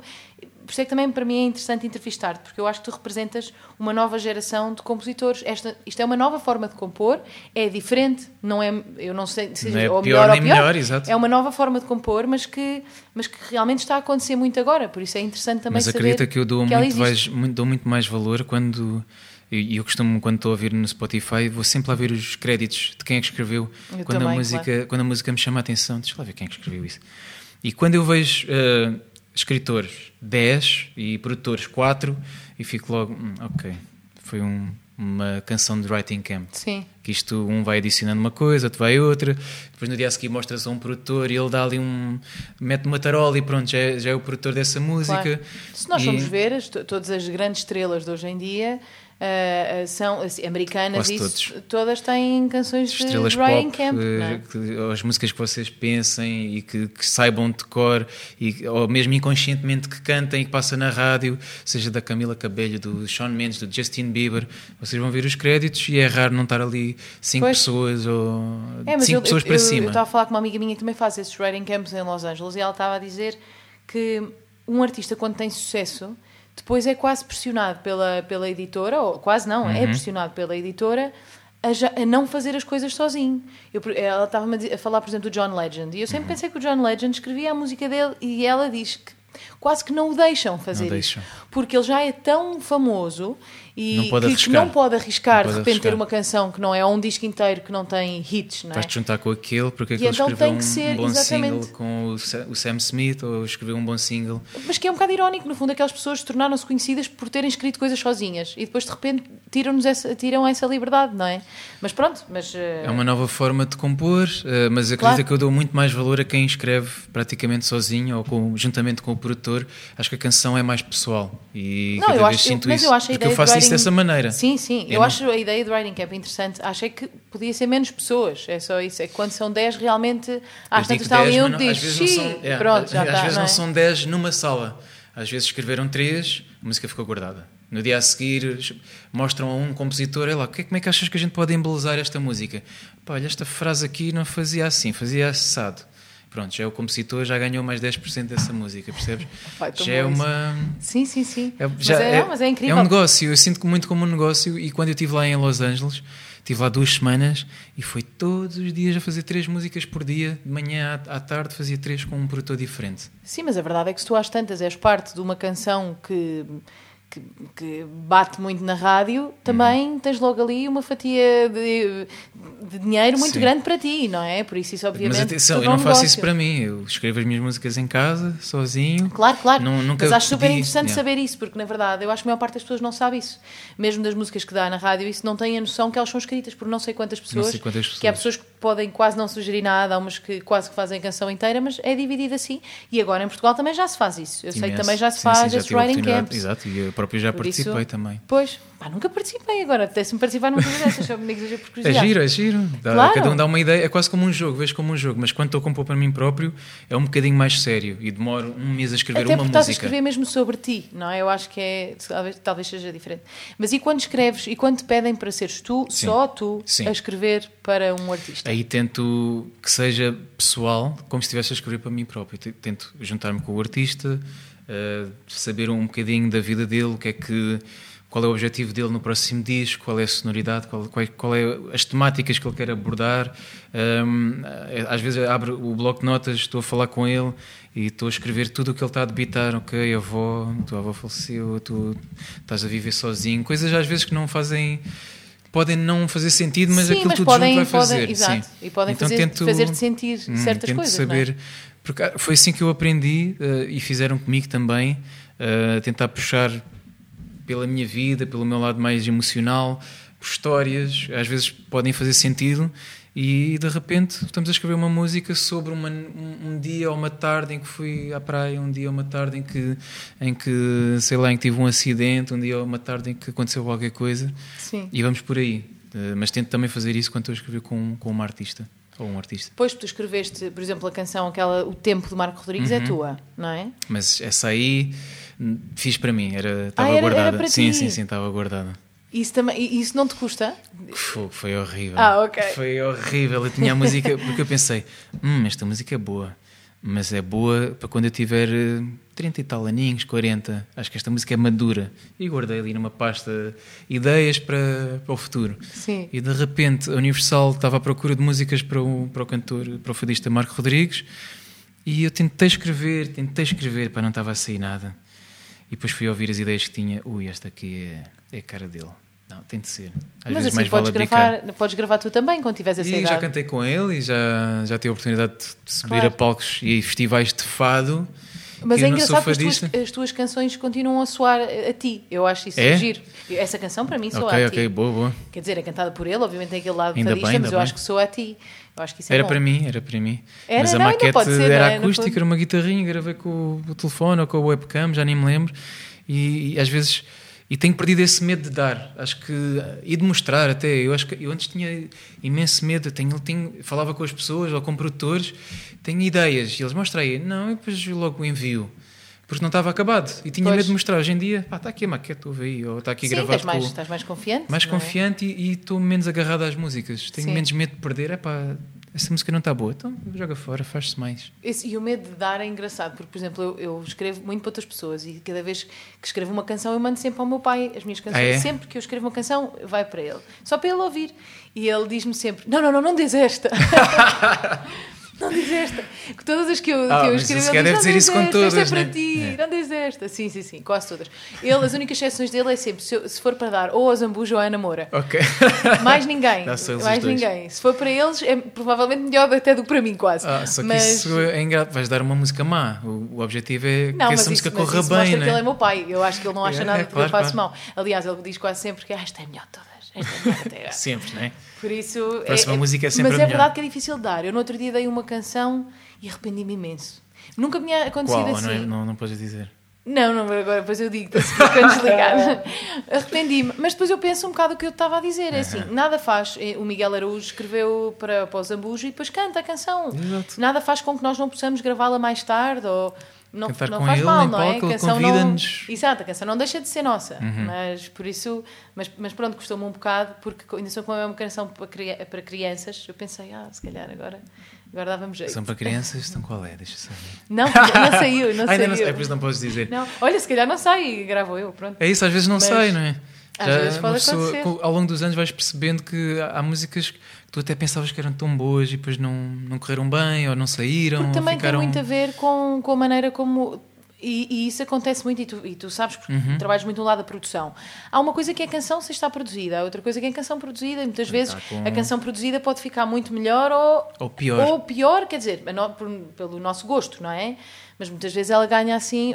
Por isso é que também para mim é interessante entrevistar-te, porque eu acho que tu representas uma nova geração de compositores. Esta, isto é uma nova forma de compor, é diferente, não é, eu não sei se Não é ou pior melhor ou pior. melhor, exato. É uma nova forma de compor, mas que, mas que realmente está a acontecer muito agora. Por isso é interessante também Mas saber acredita que eu dou, que muito mais, muito, dou muito mais valor quando. E eu costumo, quando estou a ouvir no Spotify, vou sempre lá ver os créditos de quem é que escreveu. Eu Quando, também, a música, claro. quando a música me chama a atenção, deixa lá ver quem é que escreveu isso. E quando eu vejo eh, escritores 10 e produtores 4, e fico logo, "Hum, ok, foi um- uma canção de writing camp. Sim. Que isto um vai adicionando uma coisa, outro vai outra, depois no dia a seguir mostras a um produtor e ele dá ali um. mete uma tarola e pronto, já é, já é o produtor dessa música. Claro. Se nós E- formos ver, as- to- todas as grandes estrelas de hoje em dia ah, são assim, americanas, isso, todas têm canções de estrelas Ryan pop, Camp. eh, não é? as músicas que vocês pensem e que, que saibam de cor, e, ou mesmo inconscientemente que cantem e que passam na rádio, seja da Camila Cabello, do Shawn Mendes, do Justin Bieber, vocês vão ver os créditos e é raro não estar ali cinco Pois. pessoas ou É, cinco eu, pessoas eu, para eu, cima. Eu estava a falar com uma amiga minha que também faz esses writing camps em Los Angeles e ela estava a dizer que um artista, quando tem sucesso, depois é quase pressionado pela, pela editora, ou quase não, Uhum. é pressionado pela editora a, já- a não fazer as coisas sozinho. Eu, ela estava-me a falar, por exemplo, do John Legend. E eu Uhum. sempre pensei que o John Legend escrevia a música dele e ela diz que quase que não o deixam fazer Não isso. deixam. Porque ele já é tão famoso e Não pode que, que não pode arriscar Não de repente ter uma canção que não é ou um disco inteiro que não tem hits, não é? Vais-te juntar com aquele, porque aquele então escreveu tem que um, ser, um bom exatamente. single com o Sa- o Sam Smith ou escreveu um bom single. Mas que é um bocado irónico, no fundo, aquelas pessoas tornaram-se conhecidas por terem escrito coisas sozinhas e depois de repente tiram-nos essa, tiram essa liberdade, não é? Mas pronto, mas. eh, É uma nova forma de compor, eh, mas acredito Claro. que eu dou muito mais valor a quem escreve praticamente sozinho ou com- juntamente com o produtor. Acho que a canção é mais pessoal e Não, cada eu vez acho, eu, sinto mas isso. eu acho a ideia eu faço isso dessa maneira. Sim, sim. Eu, Eu não- acho a ideia de writing camp interessante. Achei que podia ser menos pessoas. É só isso. É que quando são 10, realmente. Às Eu tantas está ali 10, um diz, às vezes não "Xi", são, é, pronto, já às está. vezes não não é? são 10 numa sala. Às vezes escreveram 3, a música ficou guardada. No dia a seguir mostram a um compositor, olha lá, como é que achas que a gente pode embelezar esta música? Pá, olha, esta frase aqui não fazia assim, fazia assado. Pronto, já é o compositor, já ganhou mais 10% dessa música, percebes? <laughs> Pá, tão já é uma. Sim, sim, sim. É, mas, já é, não, mas é incrível. um negócio, eu sinto muito como um negócio. E quando eu estive lá em Los Angeles, estive lá duas semanas e foi todos os dias a fazer três músicas por dia, de manhã à, à tarde fazia três com um produtor diferente. Sim, mas a verdade é que se tu às tantas és parte de uma canção que, que, que bate muito na rádio, também tens logo ali uma fatia de, de dinheiro muito Sim. grande para ti, não é? Por isso isso obviamente... Mas atenção, eu não um faço negócio. isso para mim. Eu escrevo as minhas músicas em casa, sozinho. Claro, claro. Não- nunca Mas acho super interessante yeah. saber isso, porque na verdade eu acho que a maior parte das pessoas não sabe isso. Mesmo das músicas que dá na rádio, isso não tem a noção que elas são escritas por não sei quantas pessoas. sei quantas Que há pessoas. pessoas que podem quase não sugerir nada, há umas que quase que fazem a canção inteira, mas é dividido assim. E agora em Portugal também já se faz isso. Eu sei que Imenso. também já se Sim, faz sim, já esses writing camps. Exato, e eu próprio já Por isso- participei também. Pois, pá, nunca participei agora, apetece-me participar numa coisa dessas, só me digas por É curiosidade. giro, é giro. Dá- Claro. Cada um dá uma ideia, é quase como um jogo, vejo como um jogo, mas quando estou a compor para mim próprio é um bocadinho mais sério e demoro um mês a escrever Até uma porque estás a música. escrever mesmo sobre ti, não é? Eu acho que é, talvez, talvez seja diferente. Mas e quando escreves, e quando te pedem para seres tu, Sim. só tu, Sim. a escrever para um artista? Aí tento que seja pessoal, como se estivesse a escrever para mim próprio. Tento juntar-me com o artista, eh, saber um bocadinho da vida dele, o que é que, qual é o objetivo dele no próximo disco, qual é a sonoridade, qual, qual, é- qual é as temáticas que ele quer abordar. Ahm, eh, às vezes abro o bloco de notas, estou a falar com ele e estou a escrever tudo o que ele está a debitar. Ok, avó, tua avó faleceu, tu estás a viver sozinho. Coisas às vezes que não fazem podem não fazer sentido, mas Sim, aquilo mas tudo podem, junto vai fazer. podem, exato, sim. e podem Então fazer, tento- fazer-te sentir Hum, certas tento coisas, saber, não é? porque ah, foi assim que eu aprendi eh, e fizeram comigo também, eh, tentar puxar pela minha vida, pelo meu lado mais emocional, por histórias, às vezes podem fazer sentido e de repente estamos a escrever uma música sobre uma- um, um dia ou uma tarde em que fui à praia, um dia ou uma tarde em que, em que sei lá, em que tive um acidente, um dia ou uma tarde em que aconteceu qualquer coisa Sim. e vamos por aí. Eh, mas tento também fazer isso quando estou a escrever com, com uma artista ou um artista. Depois tu escreveste, por exemplo, a canção aquela O Tempo de Marco Rodrigues Uhum. é tua, não é? Mas essa aí fiz para mim, era, estava Ah, era- era guardada. para sim, sim, sim, estava guardada. Isso, também, e isso não te custa? Fogo, foi horrível. Ah, ok. Foi horrível. Eu tinha a música, <laughs> porque eu pensei, hum, esta música é boa, mas é boa para quando eu tiver eh, 30 e tal aninhos, 40. Acho que esta música é madura. E guardei ali numa pasta ideias para, para o futuro. Sim. E de repente a Universal estava à procura de músicas para o, para o cantor, para o fadista Marco Rodrigues. E eu tentei escrever, tentei escrever, para não estava a sair nada. E depois fui ouvir as ideias que tinha. Ui, esta aqui é, é a cara dele. Não, tem de ser. Às Mas vezes assim mais podes, vale abdicar. gravar, podes gravar tu também quando tiveres essa E já idade. cantei com ele e já, já tive a oportunidade de subir Claro. a palcos e festivais de fado. Mas é eu não sou engraçado que as tuas, as tuas canções continuam a soar a, ti. Eu acho isso É? giro. Essa canção para mim soa Ok, a ti. ok, boa, boa. Quer dizer, é cantada por ele, obviamente tem aquele lado Ainda fadista, bem, mas eu bem. acho que soa a ti. Eu acho que isso é Era bom. para mim, era para mim. Era, Mas a não, maquete ser, era não é? Acústica, fundo. era uma guitarrinha, gravei com o telefone ou com a webcam, já nem me lembro. E, e às vezes. E tenho perdido esse medo de dar, acho que. e de mostrar até. Eu acho que eu antes tinha imenso medo. Eu tenho, tenho, falava com as pessoas ou com produtores, tenho ideias e eles mostram aí. Não, e depois logo envio. Porque não estava acabado e tinha Pois. medo de mostrar. Hoje em dia, pá, está aqui a maquete, ouve aí, ou está aqui Sim, gravado estás mais, com- estás mais confiante. mais é? confiante e e estou menos agarrado às músicas. Tenho Sim. menos medo de perder. É pá, essa música não está boa, então joga fora, faz-se mais. Esse- e o medo de dar é engraçado, porque, por exemplo, eu, eu escrevo muito para outras pessoas e cada vez que escrevo uma canção eu mando sempre ao meu pai as minhas canções. Ah, é? Sempre que eu escrevo uma canção, vai para ele. Só para ele ouvir. E ele diz-me sempre: Não, não, não, não diz esta. <laughs> não diz esta. Que Todas as que eu, Ah, que eu se ele diz: Não dizer diz isso com esta, esta é todas, para né? ti, É. não diz esta. Sim, sim, sim, quase todas. Ele, as únicas exceções dele é sempre: se, se for para dar ou ao Zambujo ou à Ana Moura. Ok. Mais ninguém. Mais ninguém. Se for para eles, é provavelmente melhor até do que para mim, quase. Ah, só que Mas- isso é engraçado. Vais dar uma música má. O, o objetivo é Não, que essa música isso, corra isso bem, mostra né? que ele é meu pai. Eu acho que ele não acha É, nada é, que claro, eu faço claro. mal. Aliás, ele diz quase sempre que ah, esta é melhor de todas. Esta é melhor até agora. <laughs> Sempre, né? Por isso. Próxima música é sempre Mas a é verdade que é difícil de dar. Eu no outro dia dei uma canção e arrependi-me imenso. Nunca me tinha acontecido Qual? assim. Não, é- não, não podes dizer. Não, não, agora depois eu digo, quando desligar. <laughs> Arrependi-me. Mas depois eu penso um bocado o que eu estava a dizer. É assim, nada faz. eh, O Miguel Araújo escreveu para, para o Zambujo e depois canta a canção. Exato. Nada faz com que nós não possamos gravá-la mais tarde ou. Não, Cantar não faz ele mal, não é? palco, A canção não... Uhum. Exato, a canção não deixa de ser nossa. Mas por isso. Mas, mas pronto, custou-me um bocado, porque ainda sou com uma canção para, para crianças. Eu pensei, ah, se calhar agora, agora dava-me jeito. São para crianças, então qual é? Deixa eu saber. <laughs> Não, não saiu, não <laughs> Ah, ainda saiu. não sei, é por isso não podes dizer. Não. Olha, se calhar não sai, gravo eu, pronto. É isso, às vezes não Mas sai, não é? Às Já vezes uma pode acontecer. com- ao longo dos anos vais percebendo que há há músicas que tu até pensavas que eram tão boas e depois não, não correram bem ou não saíram. Porque ou também ficaram... tem muito a ver com, com a maneira como. E, e isso acontece muito, e tu, e tu sabes, porque Uhum. trabalhas muito no lado da produção. Há uma coisa que é canção se está produzida, há outra coisa que é canção produzida, e muitas vezes com- a canção produzida pode ficar muito melhor ou, Ou pior. ou pior, quer dizer, a pelo nosso gosto, não é? Mas muitas vezes ela ganha assim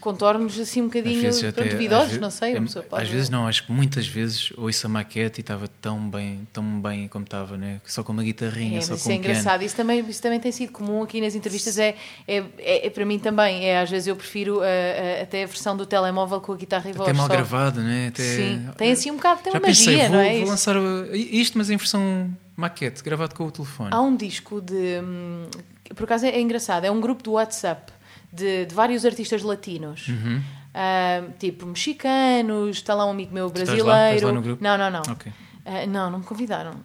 contornos assim um bocadinho até- duvidosos, não sei. é- pessoa pode- Às vezes não, acho que muitas vezes ouço a maquete e estava tão bem, tão bem como estava, né? só com uma guitarrinha, É, só com isso é um piano. engraçado. Isso também, isso também tem sido comum aqui nas entrevistas. É, é, é, é para mim também. É, às vezes eu prefiro uh, uh, até a versão do telemóvel com a guitarra e voz. Até mal só. gravado, né? Até... Sim, tem assim um bocado, tem uma pensei, magia, vou, não é? vou lançar isto, mas em versão maquete, gravado com o telefone. Há um disco de. hum, Por acaso é, é engraçado. É um grupo do WhatsApp de, de vários artistas latinos. Uhum. Ah, tipo mexicanos, está lá um amigo meu estás lá? brasileiro. Estás lá no grupo? Não, não, não. Ok. Ah, não, não me convidaram. <laughs>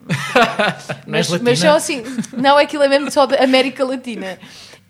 Não mas, mas só assim, não, aquilo é mesmo só da América Latina.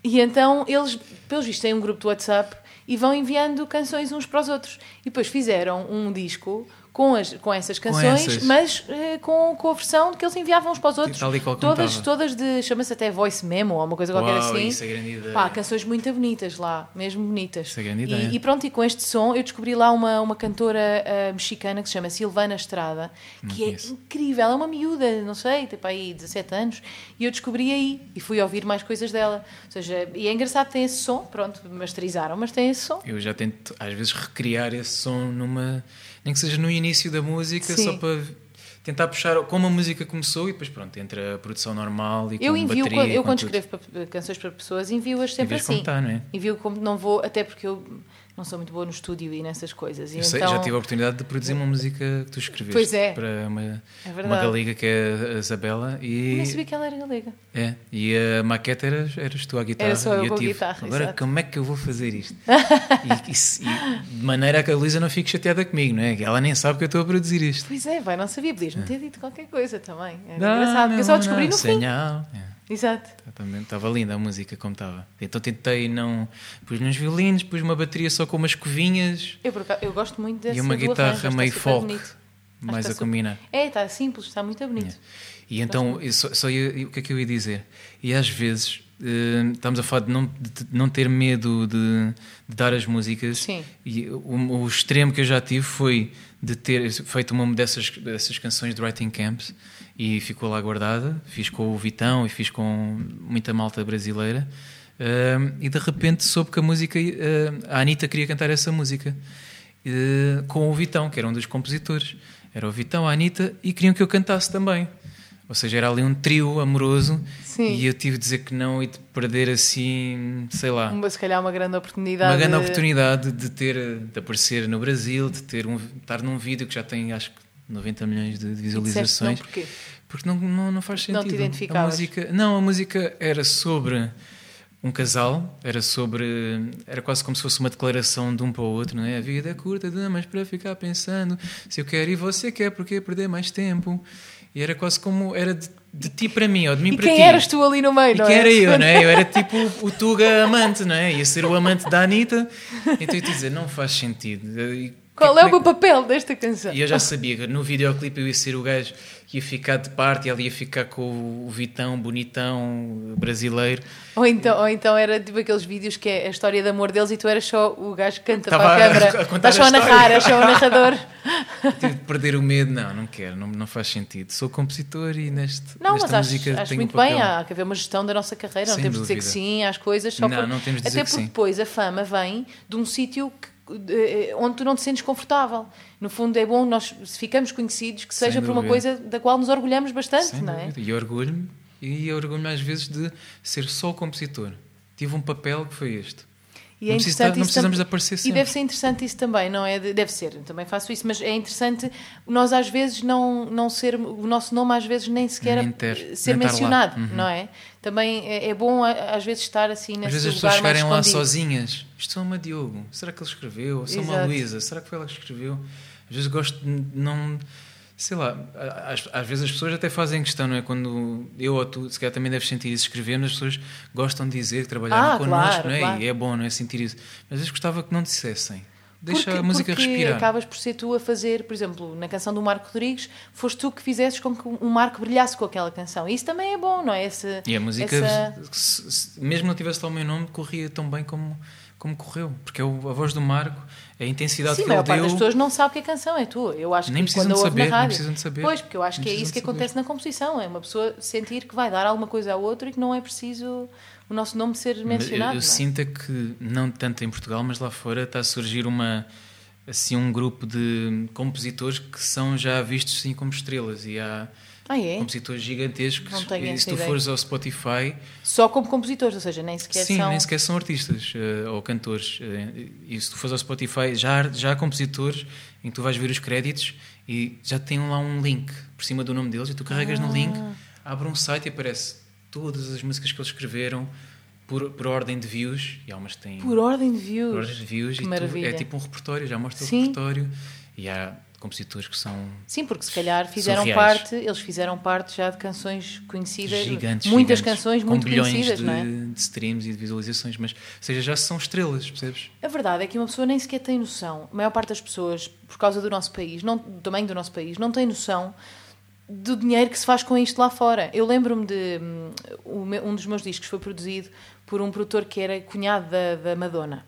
E então eles, pelos vistos, têm um grupo do WhatsApp e vão enviando canções uns para os outros. E depois fizeram um disco com, as, com essas canções, essas. mas eh, com, com a versão que eles enviavam uns para os outros. E todas, todas de, chama-se até voice memo ou uma coisa qualquer Uau, assim. isso é grande ideia. Pá, canções muito bonitas lá, mesmo bonitas. Isso é grande E- ideia. E, pronto, e com este som eu descobri lá uma, uma cantora ah, mexicana que se chama Silvana Estrada, que é conheço. incrível, é uma miúda, não sei, tem para aí 17 anos, e eu descobri aí e fui ouvir mais coisas dela. Ou seja, e é engraçado, tem esse som, pronto, masterizaram, mas tem esse som. Eu já tento, às vezes, recriar esse som numa. Nem que seja no início da música, Sim. só para tentar puxar como a música começou e depois, pronto, entra a produção normal e Eu com envio, bateria. eu quando escrevo pa- canções para pessoas, envio-as sempre Envias como assim. está, não é? Envio como não vou, até porque eu não sou muito boa no estúdio e nessas coisas. E Eu sei, então, já tive a oportunidade de produzir uma música que tu escreveste Pois é. para uma, É uma galega que é a Isabela e, Nem sabia que ela era galega. é, e a maquete eras, eras tu à guitarra. Era só eu e com a tive, guitarra, Agora exato. como é que eu vou fazer isto? <laughs> e, isso- e de maneira que a Luísa não fique chateada comigo, não é? Ela nem sabe que eu estou a produzir isto. Pois é, vai, não sabia, podias-me ter dito qualquer coisa também. Era É. Não, engraçado, porque eu só não, descobri não, no fim. senhal. É. Exato. Também estava linda a música como estava. Então tentei não. Pus uns violinos, pus uma bateria só com umas covinhas Eu, por acaso, eu gosto muito dessa e uma guitarra meio folk, bonito. mais a super- combinar. É, está simples, está muito bonito. E então, só, só ia- o que é que eu ia dizer? E às vezes eh, estamos a falar de não, de não ter medo de, de dar as músicas. Sim. E o, o extremo que eu já tive foi de ter feito uma dessas, dessas canções de Writing Camps e ficou lá guardada. Fiz com o Vitão e fiz com muita malta brasileira. Eh, e de repente soube que a música, eh, a Anitta queria cantar essa música eh, com o Vitão, que era um dos compositores. Era o Vitão, a Anitta, e queriam que eu cantasse também. Ou seja, era ali um trio amoroso Sim. e eu tive de dizer que não e de perder assim, sei lá, Uma, se calhar uma grande oportunidade. uma grande de- oportunidade de ter de aparecer no Brasil, de ter um, estar num vídeo que já tem acho que 90 milhões de E disseste visualizações. Não, porquê? Porque não, não, não faz Não sentido. te identificavas? A música, não, a música era sobre um casal, era sobre. Era quase como se fosse uma declaração de um para o outro, não é? A vida é curta, mas para ficar pensando se eu quero e você quer, porque perder mais tempo. E era quase como. Era de, de ti para mim, ou de mim E para quem ti. eras tu ali no meio, E não quem é? era eu, não é? Eu era tipo o Tuga amante, não é? Ia ser o amante da Anitta. Então eu te dizer, não faz sentido. E Qual como é o meu papel desta canção? E eu já sabia que no videoclipe eu ia ser o gajo que ia ficar de parte e ela ia ficar com o Vitão, bonitão, brasileiro. Ou então, ou então era tipo aqueles vídeos que é a história de amor deles e tu eras só o gajo que canta Tava para a câmara. Estás só a narrar, és só o narrador. <laughs> Tive de perder o medo. Não, não quero, não, não faz sentido. Sou compositor e neste, Não, nesta mas acho, música acho tenho muito um bem, há que haver uma gestão da nossa carreira, não Sem temos de dizer que dúvida. sim às coisas, só Não, por- não temos de dizer até que porque sim. depois a fama vem de um sítio que- onde tu não te sentes confortável. No fundo é bom nós, se ficamos conhecidos, que seja por uma coisa da qual nos orgulhamos bastante, Sem não é? dúvida. E orgulho-me, e orgulho-me às vezes de ser só compositor. Tive um papel que foi este. E é Não precisa estar- interessante não precisamos de aparecer E sempre. deve ser interessante isso também, não é? De- Deve ser, também faço isso, mas é interessante nós às vezes não, não ser, o nosso nome às vezes nem sequer Nem ter- ser nem mencionado, Uhum. não é? Também é, é bom às vezes estar assim Às nesse vezes as pessoas ficarem lá sozinhas. Isto sou uma Diogo. Será que ele escreveu? Sou uma. Luísa. Será que foi ela que escreveu? Às vezes gosto de não. Sei lá, às, às vezes as pessoas até fazem questão, não é? Quando eu ou tu, se calhar também deves sentir isso, escrevendo, as pessoas gostam de dizer que trabalharam Ah, connosco, claro, não é? claro. E é bom, não é? Sentir isso. Mas às vezes gostava que não dissessem. Deixa porque, a música porque respirar. acabas por ser tu a fazer, por exemplo, na canção do Marco Rodrigues, foste tu que fizesses com que o Marco brilhasse com aquela canção. E isso também é bom, não é? Esse, E a música, essa- se- se- mesmo não tivesse lá o meu nome, corria tão bem como, como correu. Porque é a voz do Marco, a intensidade Sim, a que ele maior parte deu. das pessoas não sabe que a canção é tua. Eu acho Nem que precisam quando de saber, na nem rádio. precisam de saber. Pois, porque eu acho que é isso que saber. acontece na composição. É uma pessoa sentir que vai dar alguma coisa ao outro e que não é preciso o nosso nome ser mencionado. Eu, eu é? sinto é que, não tanto em Portugal, mas lá fora está a surgir uma assim um grupo de compositores que são já vistos assim como estrelas e há Ah, é? compositores gigantescos Não tenho e se tu ideia. fores ao Spotify Só como compositores, ou seja, nem sequer sim, são. nem sequer são artistas eh, ou cantores eh, e se tu fores ao Spotify já, há- já há compositores em que tu vais ver os créditos e já tem lá um link por cima do nome deles e tu carregas no link Ah. abre um site e aparece todas as músicas que eles escreveram por, por ordem de views e há umas que têm Por ordem de views. por ordem de views Que e tu- maravilha. é tipo um repertório, já mostra Sim. o repertório e há compositores que são Sim, porque se calhar fizeram Surreais. parte, eles fizeram parte já de canções conhecidas, gigantes, muitas gigantes, canções muito conhecidas, de, não é? de streams e de visualizações, mas ou seja, já são estrelas, percebes? A verdade é que uma pessoa nem sequer tem noção. A maior parte das pessoas, por causa do nosso país, não, do tamanho do nosso país, não tem noção do dinheiro que se faz com isto lá fora. Eu lembro-me de. hum, um dos meus discos foi produzido por um produtor que era cunhado da, da Madonna.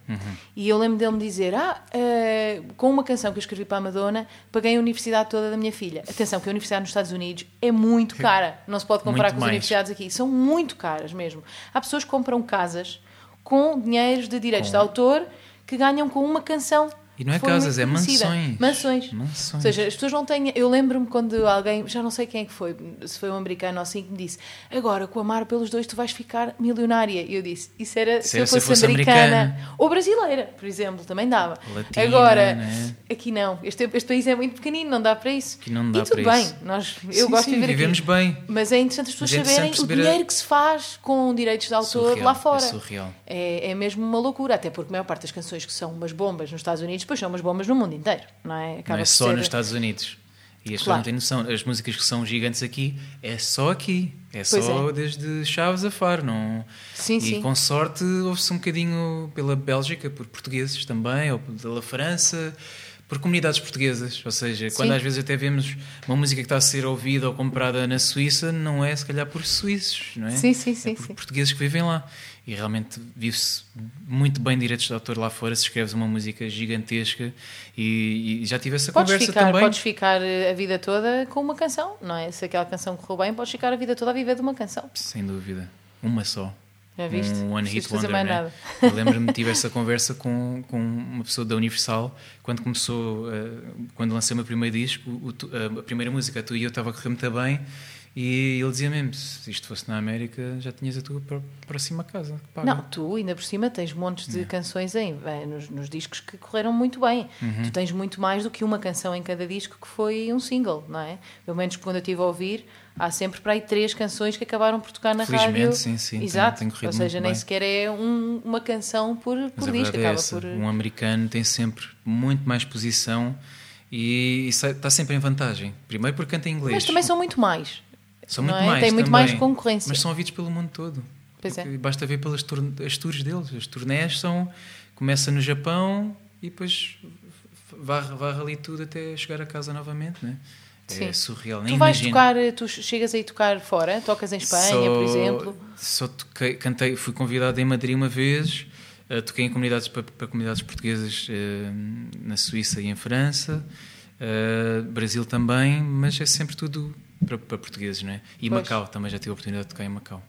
E eu lembro dele me dizer: Ah, eh, com uma canção que eu escrevi para a Madonna, paguei a universidade toda da minha filha. Atenção, que a universidade nos Estados Unidos é muito cara. Não se pode comparar Muito com as mais. universidades aqui. São muito caras mesmo. Há pessoas que compram casas com dinheiros de direitos Com- de autor que ganham com uma canção. E não é casas, é mansões. Mansões. Mansões. Ou seja, as pessoas não têm. Eu lembro-me quando alguém, já não sei quem é que foi, se foi um americano ou assim, que me disse: Agora, com Amar pelos dois, tu vais ficar milionária. E eu disse: Isso era se, se eu fosse, fosse americana. americana. Ou brasileira, por exemplo, também dava. Latina, Agora, né? aqui não. Este, este país é muito pequenino, não dá para isso. Aqui não dá e tudo para bem, isso. nós, eu Sim, gosto sim, de viver vivemos aqui. bem. Mas é interessante as pessoas é saberem o perceber a- dinheiro que se faz com direitos de autor Surreal, lá fora. é surreal. É, é mesmo uma loucura, até porque a maior parte das canções que são umas bombas nos Estados Unidos, depois são umas bombas no mundo inteiro, não é? Acaba não é só ser- nos Estados Unidos. E as pessoas Claro. não têm noção. As músicas que são gigantes aqui é só aqui. É Pois só é. desde Chaves a Faro. Não... Sim, e sim. com sorte ouve-se um bocadinho pela Bélgica, por portugueses também, ou pela França, por comunidades portuguesas. Ou seja, quando Sim. às vezes até vemos uma música que está a ser ouvida ou comprada na Suíça, não é se calhar por suíços, não é? Sim, sim, sim, É por sim. portugueses que vivem lá. E realmente vive-se muito bem direitos de autor lá fora se escreves uma música gigantesca e, e já tive essa Podes conversa ficar, também. podes ficar eh, a vida toda com uma canção, não é? Se aquela canção correu bem, podes ficar a vida toda a viver de uma canção. Sem dúvida. Uma só. Já viste? Um One Hit Wonder, mais né? nada. Eu lembro-me tive essa conversa com, com uma pessoa da Universal quando começou, eh, quando lancei o meu primeiro disco, o a primeira música, Tu e Eu, estava a correr muito bem e ele dizia mesmo, se isto fosse na América já tinhas a tua pró- próxima casa. paga." Não, tu ainda por cima tens montes de canções em, eh, nos, nos discos que correram muito bem. Uhum. Tu tens muito mais do que uma canção em cada disco que foi um single, não é? Pelo menos quando eu estive a ouvir, há sempre para aí três canções que acabaram por tocar na Felizmente, rádio. sim, sim, tem- Exato. tem corrido Ou seja, nem bem. sequer é um- uma canção por, por a disco, é acaba por. Um americano tem sempre muito mais posição E isso está sempre em vantagem. Primeiro porque canta em inglês. Mas também são muito mais. São muito é? mais. Tem muito também. mais concorrência. Mas são ouvidos pelo mundo todo. Pois é. Basta ver pelas as tours deles. As turnés são. Começa no Japão e depois varre, varre ali tudo até chegar a casa novamente, né? Sim. É surreal. Nem Tu vais imagino. tocar, tu chegas aí tocar fora? Tocas em Espanha, Só- por exemplo? Só toquei, cantei, fui convidado em Madrid uma vez, eh, toquei em comunidades para, para comunidades portuguesas eh, na Suíça e em França, eh, Brasil também, mas é sempre tudo para, para portugueses, não é? E Pois. Macau, também já tive a oportunidade de tocar em Macau.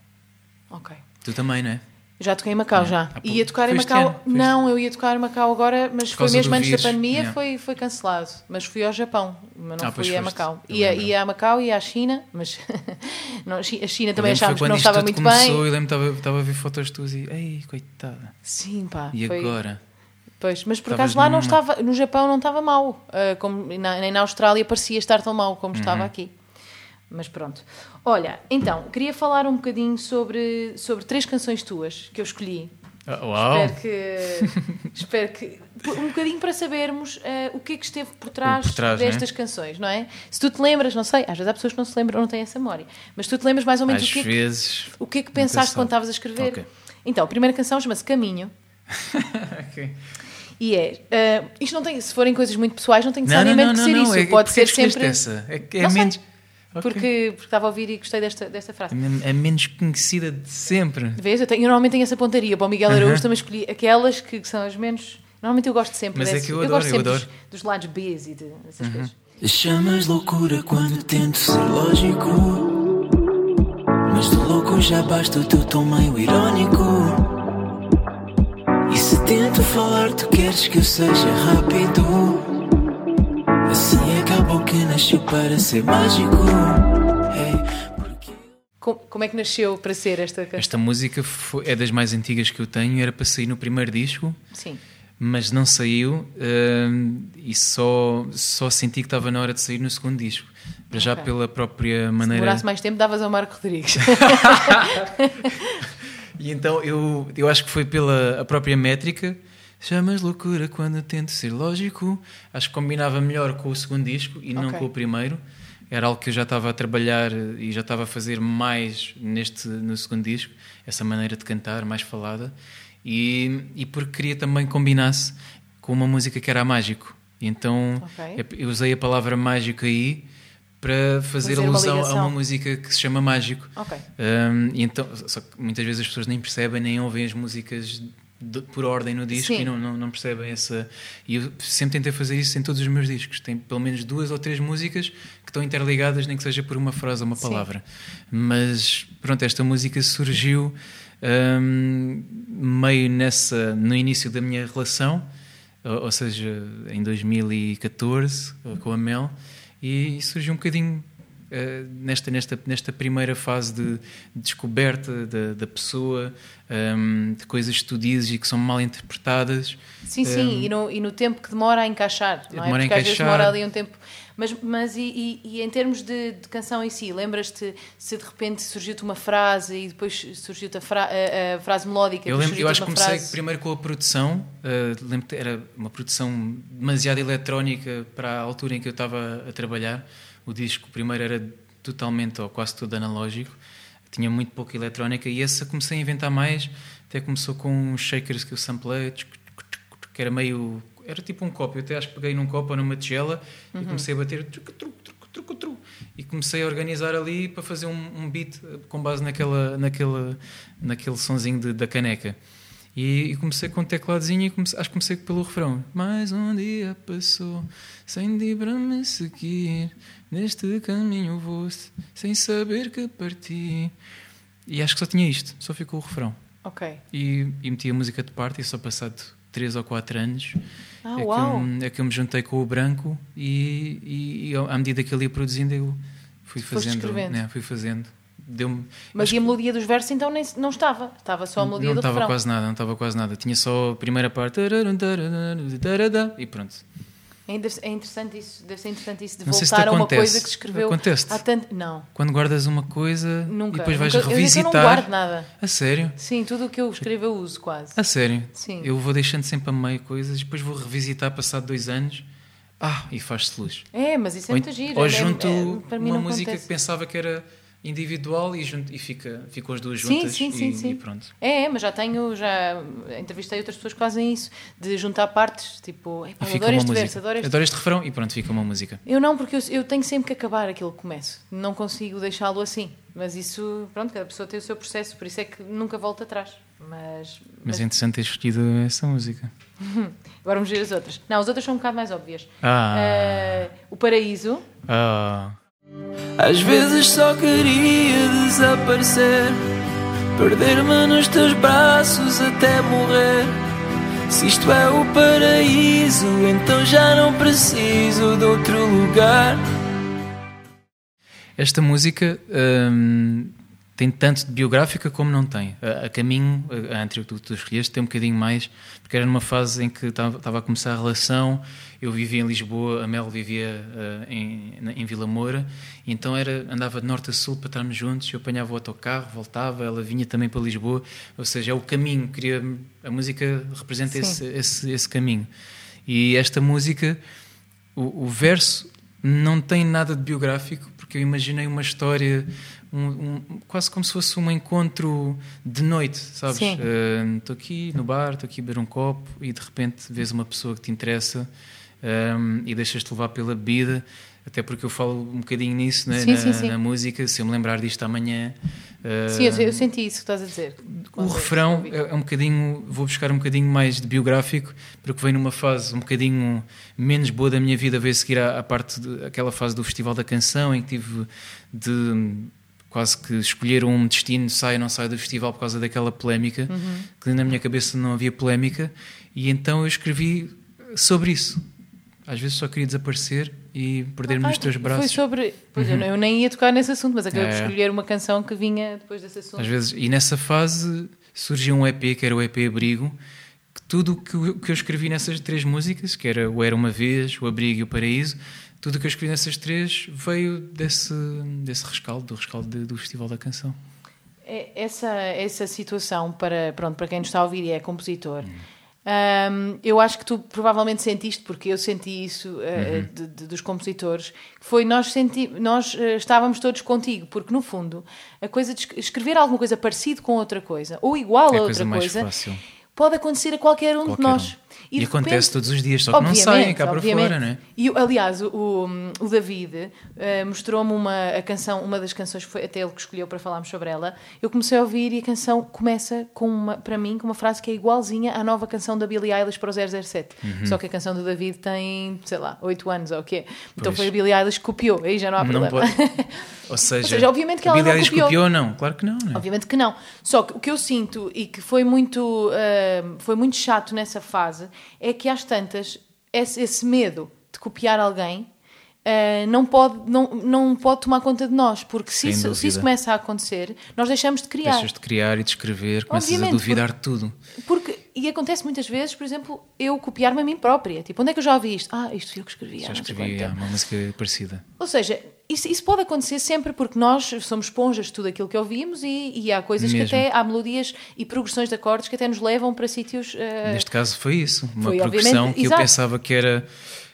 Ok. Tu também, não é? Já toquei em Macau, É. já. Há pouco. Ia tocar em Macau. Não, eu ia tocar em Macau agora, mas foi mesmo antes vírus, da pandemia, yeah. foi, foi cancelado. Mas fui ao Japão, mas não Ah, fui a Macau. Ia, ia a Macau e à China, mas <laughs> não, a China- também achámos que não estava muito começou, bem. Eu lembro que estava, estava a ver fotos tuas e, ei, coitada. Sim, pá. E foi- agora? Pois, mas por acaso lá não numa- estava, no Japão não estava mal, ah, como, na- nem na Austrália parecia estar tão mal como Uhum. estava aqui. Mas pronto. Olha, então, queria falar um bocadinho sobre, sobre três canções tuas que eu escolhi. Ah, Uau! Espero que, <laughs> espero que. Um bocadinho para sabermos ah, o que é que esteve por trás, por trás, né? destas canções, não é? Se tu te lembras, não sei, às vezes há pessoas que não se lembram ou não têm essa memória, mas tu te lembras mais ou menos Às o que, é que, vezes. o que é que pensaste quando estavas a escrever. Ok. Então, a primeira canção chama-se Caminho. <laughs> Ok. E é, ah, isto não tem, se forem coisas muito pessoais, não tem Não, não, necessariamente não, que ser não, isso. é, Pode ser é sempre. Essa? É, é Não sei. Menos. Ok. Porque, porque estava a ouvir e gostei desta, desta frase. É a menos conhecida de sempre. Vês? Eu, tenho, eu normalmente tenho essa pontaria. Para o Miguel Araújo também escolhi aquelas que, que são as menos. Normalmente eu gosto sempre Mas é dessas. que eu gosto adoro, eu sempre adoro. Dos, dos lados Bs e de, dessas Uhum. coisas. Chamas loucura quando tento ser lógico. Mas de louco já basta o teu tom meio irónico. E se tento falar, tu queres que eu seja rápido. Assim acabou que nasceu para ser mágico. Hey, porque Com- como é que nasceu para ser esta canção? Esta música foi- é das mais antigas que eu tenho, era para sair no primeiro disco, Sim. mas não saiu hum, e só, só senti que estava na hora de sair no segundo disco. Para já pela própria Se maneira. demorasse mais tempo, davas ao Marco Rodrigues. <laughs> E então eu, eu acho que foi pela a própria métrica. Chamas loucura quando tento ser lógico. Acho que combinava melhor com o segundo disco e não Ok. com o primeiro. Era algo que eu já estava a trabalhar e já estava a fazer mais neste no segundo disco, essa maneira de cantar mais falada. E, e porque queria também que combinasse com uma música que era a mágico. E então Ok. eu usei a palavra mágico aí para fazer, Fazer uma alusão a ligação. uma música que se chama Mágico. Ok. Um, e então, só que muitas vezes as pessoas nem percebem, nem ouvem as músicas de- por ordem no disco Sim. e não, não, não percebem essa. E eu sempre tentei fazer isso em todos os meus discos. Tem pelo menos duas ou três músicas que estão interligadas, nem que seja por uma frase ou uma Sim. palavra. Mas pronto, esta música surgiu um, meio nessa, no início da minha relação, ou, ou seja, em 2014, com a Mel, e surgiu um bocadinho eh, nesta, nesta, nesta primeira fase de descoberta da, da pessoa, ehm, de coisas que tu dizes e que são mal interpretadas. Sim, sim, Um, e, no, e no tempo que demora a encaixar, não é? Demora a Porque às vezes encaixar. demora ali um tempo. Mas, mas e, e- e em termos de, de canção em si, lembras-te se de repente surgiu-te uma frase e depois surgiu-te a, fra- a- a frase melódica? Eu, lembro, eu acho que comecei frase- primeiro com a produção. eh, lembro era uma produção demasiado eletrónica para a altura em que eu estava a trabalhar. O disco primeiro era totalmente ou quase tudo analógico, tinha muito pouca eletrónica e essa comecei a inventar mais. Até começou com uns shakers que eu samplei, que era meio. Era tipo um copo. Eu até acho que peguei num copo ou numa tigela Uhum. e comecei a bater e comecei a organizar ali para fazer um, um beat eh, com base naquela, naquela, naquele sonzinho de- da caneca. E, e comecei com um tecladozinho e comecei, acho que comecei pelo refrão. Mais um dia passou, sem dir para me seguir. Neste caminho vou sem saber que parti. E acho que só tinha isto, só ficou o refrão. Ok. E, e meti a música de parte e só passado 3 ou 4 anos Ah, é, que uau! eu, é que eu me juntei com o branco e, e, e à medida que ele ia produzindo eu fui fazendo. Né, fui fazendo. Deu-me. Mas acho e a melodia dos versos então nem, não estava? Estava só a melodia não do estava refrão. quase nada, não estava quase nada. Tinha só a primeira parte e pronto. É é interessante isso, deve ser interessante isso de Não voltar a uma acontece. coisa que se escreveu Acontece-te? há tanto. Não, Quando guardas uma coisa nunca. e depois vais nunca, revisitar. Eu não guardo nada. A sério? Sim, tudo o que eu escrevo eu uso quase. A sério? Sim. Eu vou deixando sempre a meio coisas e depois vou revisitar passado dois anos ah, e faz-se luz. É, mas isso é Ou, muito giro. ou É- junto é- mim uma não música acontece. que pensava que era individual e, junto, e fica, ficam as duas juntas sim, sim, e, sim. e pronto. É, é, mas já tenho, já entrevistei outras pessoas que fazem isso, de juntar partes, tipo, "Epá, E eu adoro este música. verso, adoro este Adoro este refrão e pronto, fica uma música. Eu não, porque eu, eu tenho sempre que acabar aquilo que começo. Não consigo deixá-lo assim. Mas isso, pronto, cada pessoa tem o seu processo, por isso é que nunca volto atrás. Mas, Mas é interessante ter escolhido essa música. <laughs> agora vamos ver as outras. Não, as outras são um bocado mais óbvias. Ah. Eh, o Paraíso. Ah, Às vezes só queria desaparecer, perder-me nos teus braços até morrer. Se isto é o paraíso, então já não preciso de outro lugar. esta música hum, tem tanto de biográfica como não tem. A, caminho, a, anterior que tu, escolheste, tem um bocadinho mais, porque era numa fase em que estava a começar a relação, eu vivia em Lisboa, a Mel vivia eh, em, em Vila Moura, então era, andava de norte a sul para estarmos juntos, eu apanhava o autocarro, voltava, ela vinha também para Lisboa, ou seja, é o caminho, queria, a música representa esse, esse, esse caminho. E esta música, o, o verso não tem nada de biográfico, porque eu imaginei uma história, um- um- quase como se fosse um encontro de noite, sabes? Estou aqui no bar, estou aqui a beber um copo e de repente vês uma pessoa que te interessa um, e deixas-te levar pela bebida, até porque eu falo um bocadinho nisso né, Sim, na, sim, sim. na música, se eu me lembrar disto amanhã. Sim, eu, eu senti isso que estás a dizer. o refrão é, é um bocadinho, vou buscar um bocadinho mais de biográfico, porque vem numa fase um bocadinho menos boa da minha vida, veio seguir à, à parte de, aquela fase do Festival da Canção, em que tive de quase que escolher um destino, sai ou não sai do festival por causa daquela polémica, Uhum. que na minha cabeça não havia polémica, e então eu escrevi sobre isso. Às vezes só queria desaparecer e perder-me Ah, nos teus Foi braços. Uhum. sobre. Pois eu, não- eu nem ia tocar nesse assunto, mas acabei por É. escolher uma canção que vinha depois desse assunto. Às vezes, e nessa fase surgiu um EP que era o EP Abrigo, que tudo o que, eu- que eu escrevi nessas três músicas, que era o Era Uma Vez, o Abrigo e o Paraíso, tudo o que eu escrevi nessas três veio desse, desse rescaldo, do rescaldo de- do Festival da Canção. É- Essa, essa situação, para, pronto, para quem nos está a ouvir e é compositor, Hum. Hum, eu acho que tu provavelmente sentiste, porque eu senti isso eh, Uhum. de- de- dos compositores, foi nós, senti, nós eh, estávamos todos contigo, porque no fundo a coisa de es- escrever alguma coisa parecido com outra coisa, ou igual É a outra coisa coisa, pode acontecer a qualquer um de Qualquer nós. um. E, de acontece repente- todos os dias, só que não saem cá para fora, não é? E aliás, o, o, David eh, mostrou-me uma a canção, uma das canções foi até ele que escolheu para falarmos sobre ela. Eu comecei a ouvir e a canção começa com uma, para mim, com uma frase que é igualzinha à nova canção da Billie Eilish para o 007. Uhum. Só que a canção do David tem, sei lá, 8 anos ou o quê? Então Pois. foi a Billie Eilish que copiou, aí já não há Não problema. pode. <laughs> Ou seja, seja, obviamente que ela Billie não copiou. copiou, não? Claro que não, não é? Obviamente que não. Só que o que eu sinto e que foi muito, ah, foi muito chato nessa fase é que às tantas esse, medo de copiar alguém ah, não, pode, não, não pode tomar conta de nós, porque se isso, se isso começa a acontecer, nós deixamos de criar. Deixas de criar e de escrever, começas a Obviamente, duvidar de tudo. Porque, e acontece muitas vezes, por exemplo, eu copiar-me a mim própria. Tipo, onde é que eu já ouvi isto? Ah, isto fui eu que escrevi. Já sei escrevi tempo. uma música parecida. Ou seja, isso, isso pode acontecer sempre porque nós somos esponjas de tudo aquilo que ouvimos e, e há coisas Mesmo. que até, há melodias e progressões de acordes que até nos levam para sítios. eh, Neste caso foi isso, uma Foi, progressão que eu exato. pensava que era,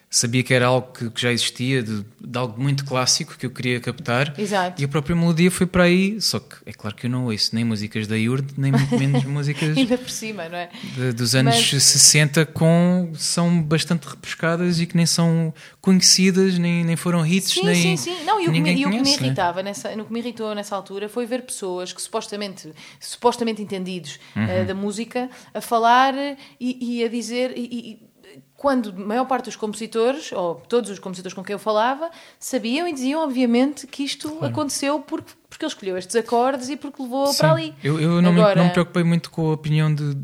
sabia que era algo que, que já existia, de, de algo muito clássico que eu queria captar. Exato. E a própria melodia foi para aí, só que é claro que eu não ouço nem músicas da Yurd, nem muito menos <laughs> músicas ainda por cima, não é? de- dos anos Mas- 60 com, são bastante repescadas e que nem são conhecidas, nem, nem foram hits, Sim, nem sim, sim. Não, e o que me, ninguém e o que me conhece, né? irritava, nessa, no que me irritou nessa altura foi ver pessoas que supostamente, supostamente entendidos eh, Uhum. da música a falar e, e a dizer. e- e- quando a maior parte dos compositores, ou todos os compositores com quem eu falava, sabiam e diziam, obviamente, que isto aconteceu porque, porque ele escolheu estes acordes e porque levou Sim. para ali. Eu, eu não, me, Agora- não me preocupei muito com a opinião de,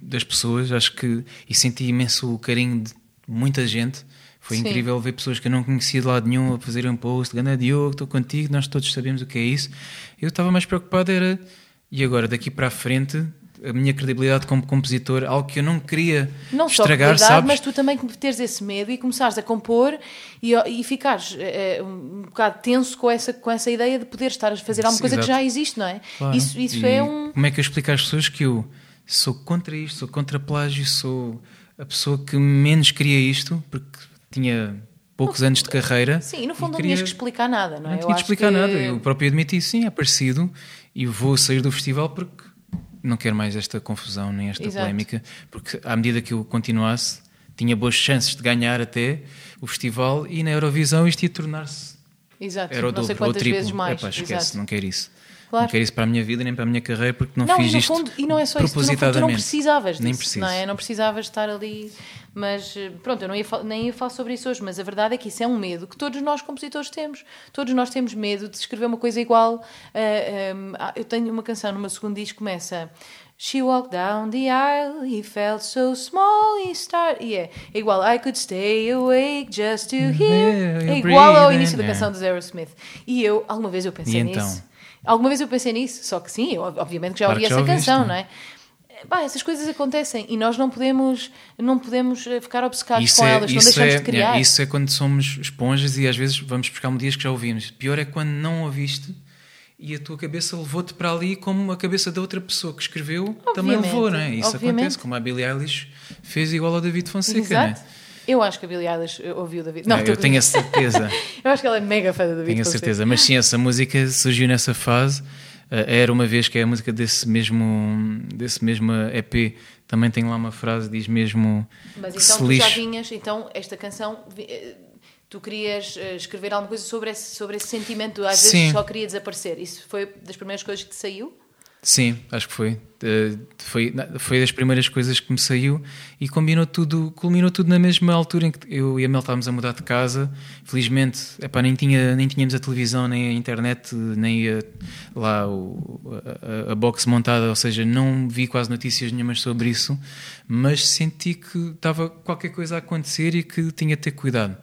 das pessoas, acho que e senti imenso o carinho de muita gente. Foi Sim. incrível ver pessoas que eu não conhecia de lado nenhum a fazerem um post, Ganda Diogo, estou contigo, nós todos sabemos o que é isso. Eu estava mais preocupado era, e agora daqui para a frente, a minha credibilidade como compositor, algo que eu não queria Não só estragar, credibilidade, sabes? mas tu também teres esse medo e começares a compor e, e ficares eh, um bocado tenso com essa, com essa ideia de poder estar a fazer alguma Sim, coisa que já existe, não é? Claro. Isso, isso E é um. Como é que eu explico às pessoas que eu sou contra isto, sou contra plágio, sou a pessoa que menos queria isto, porque tinha poucos anos de carreira. Sim, e no fundo não queria- tinhas que explicar nada, não é? Não Eu tinha que acho explicar que- nada. Eu próprio admiti, sim, é parecido e vou sair do festival porque não quero mais esta confusão nem esta Exato. polémica, porque à medida que eu continuasse, tinha boas chances de ganhar até o festival e na Eurovisão isto ia tornar-se. Exato, Era o não dobro, ou o triplo. vezes mais. Epá, esquece, Exato. não quero isso. Claro. Não quero isso para a minha vida nem para a minha carreira porque não, Não, fiz e isto fundo, e não é só isso, tu, não precisavas disso, Nem preciso. não é? Não precisavas estar ali, mas eh, pronto, eu não ia, nem ia falar sobre isso hoje, mas a verdade é que isso é um medo que todos nós compositores temos. Todos nós temos medo de escrever uma coisa igual. eh, ehm, ah, eu tenho uma canção no meu segundo disco que começa She walked down the aisle, he felt so small, he started... E é, é igual, I could stay awake just to hear. Yeah, É igual ao início da yeah. canção do Aerosmith. E eu, alguma vez eu pensei E nisso. então? Alguma vez eu pensei nisso, só que sim, eu, obviamente que já Claro ouvi essa ouviste, canção, não é? É? Bah, essas coisas acontecem e nós não podemos, não podemos eh, ficar obcecados Isso com é, elas, não deixamos é, de criar. yeah, isso é quando somos esponjas e às vezes vamos buscar melodias que já ouvimos. Pior é quando não ouviste e a tua cabeça levou-te para ali como a cabeça da outra pessoa que escreveu também Obviamente, levou, não é? Isso obviamente. acontece, como a Billie Eilish fez igual ao David Fonseca, Exato. não Eu acho que a Billie Eilish ouviu o David. é? Não, Ah, estou eu tenho a certeza, <laughs> Eu acho que ela é mega fã do David. tenho a certeza. Mas sim, essa música surgiu nessa fase. Uh, Era uma vez que é a música desse mesmo, desse mesmo EP. Também tem lá uma frase, diz mesmo Mas então se tu já vinhas, então esta canção, eh, tu querias eh, escrever alguma coisa sobre esse, sobre esse sentimento, às vezes Sim. só queria desaparecer. Isso foi das primeiras coisas que te saiu? Sim, acho que foi. Eh, foi. Foi das primeiras coisas que me saiu e combinou tudo, culminou tudo na mesma altura em que eu e a Mel estávamos a mudar de casa. Felizmente, epá, nem, tinha, nem tínhamos a televisão, nem a internet, nem a, lá o, a, a- box montada, ou seja, não vi quase notícias nenhumas sobre isso, mas senti que estava qualquer coisa a acontecer e que tinha de ter cuidado.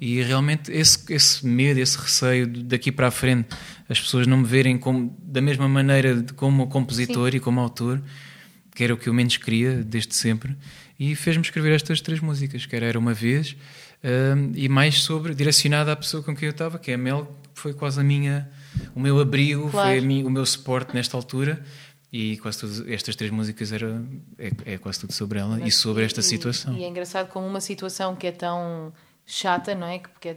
E realmente esse, esse medo, esse receio de daqui para a frente, as pessoas não me verem como, da mesma maneira de como compositor e como autor, que era o que eu menos queria desde sempre, e fez-me escrever estas três músicas, que era Era Uma Vez, hum, e mais sobre, direcionada à pessoa com quem eu estava, que é a Mel, que foi quase a minha, o meu abrigo, Claro. foi a mi- o meu suporte nesta altura, e quase todas estas três músicas era, é, é quase tudo sobre ela e sobre esta E- situação. E é engraçado como uma situação que é tão chata, não é? Que, porque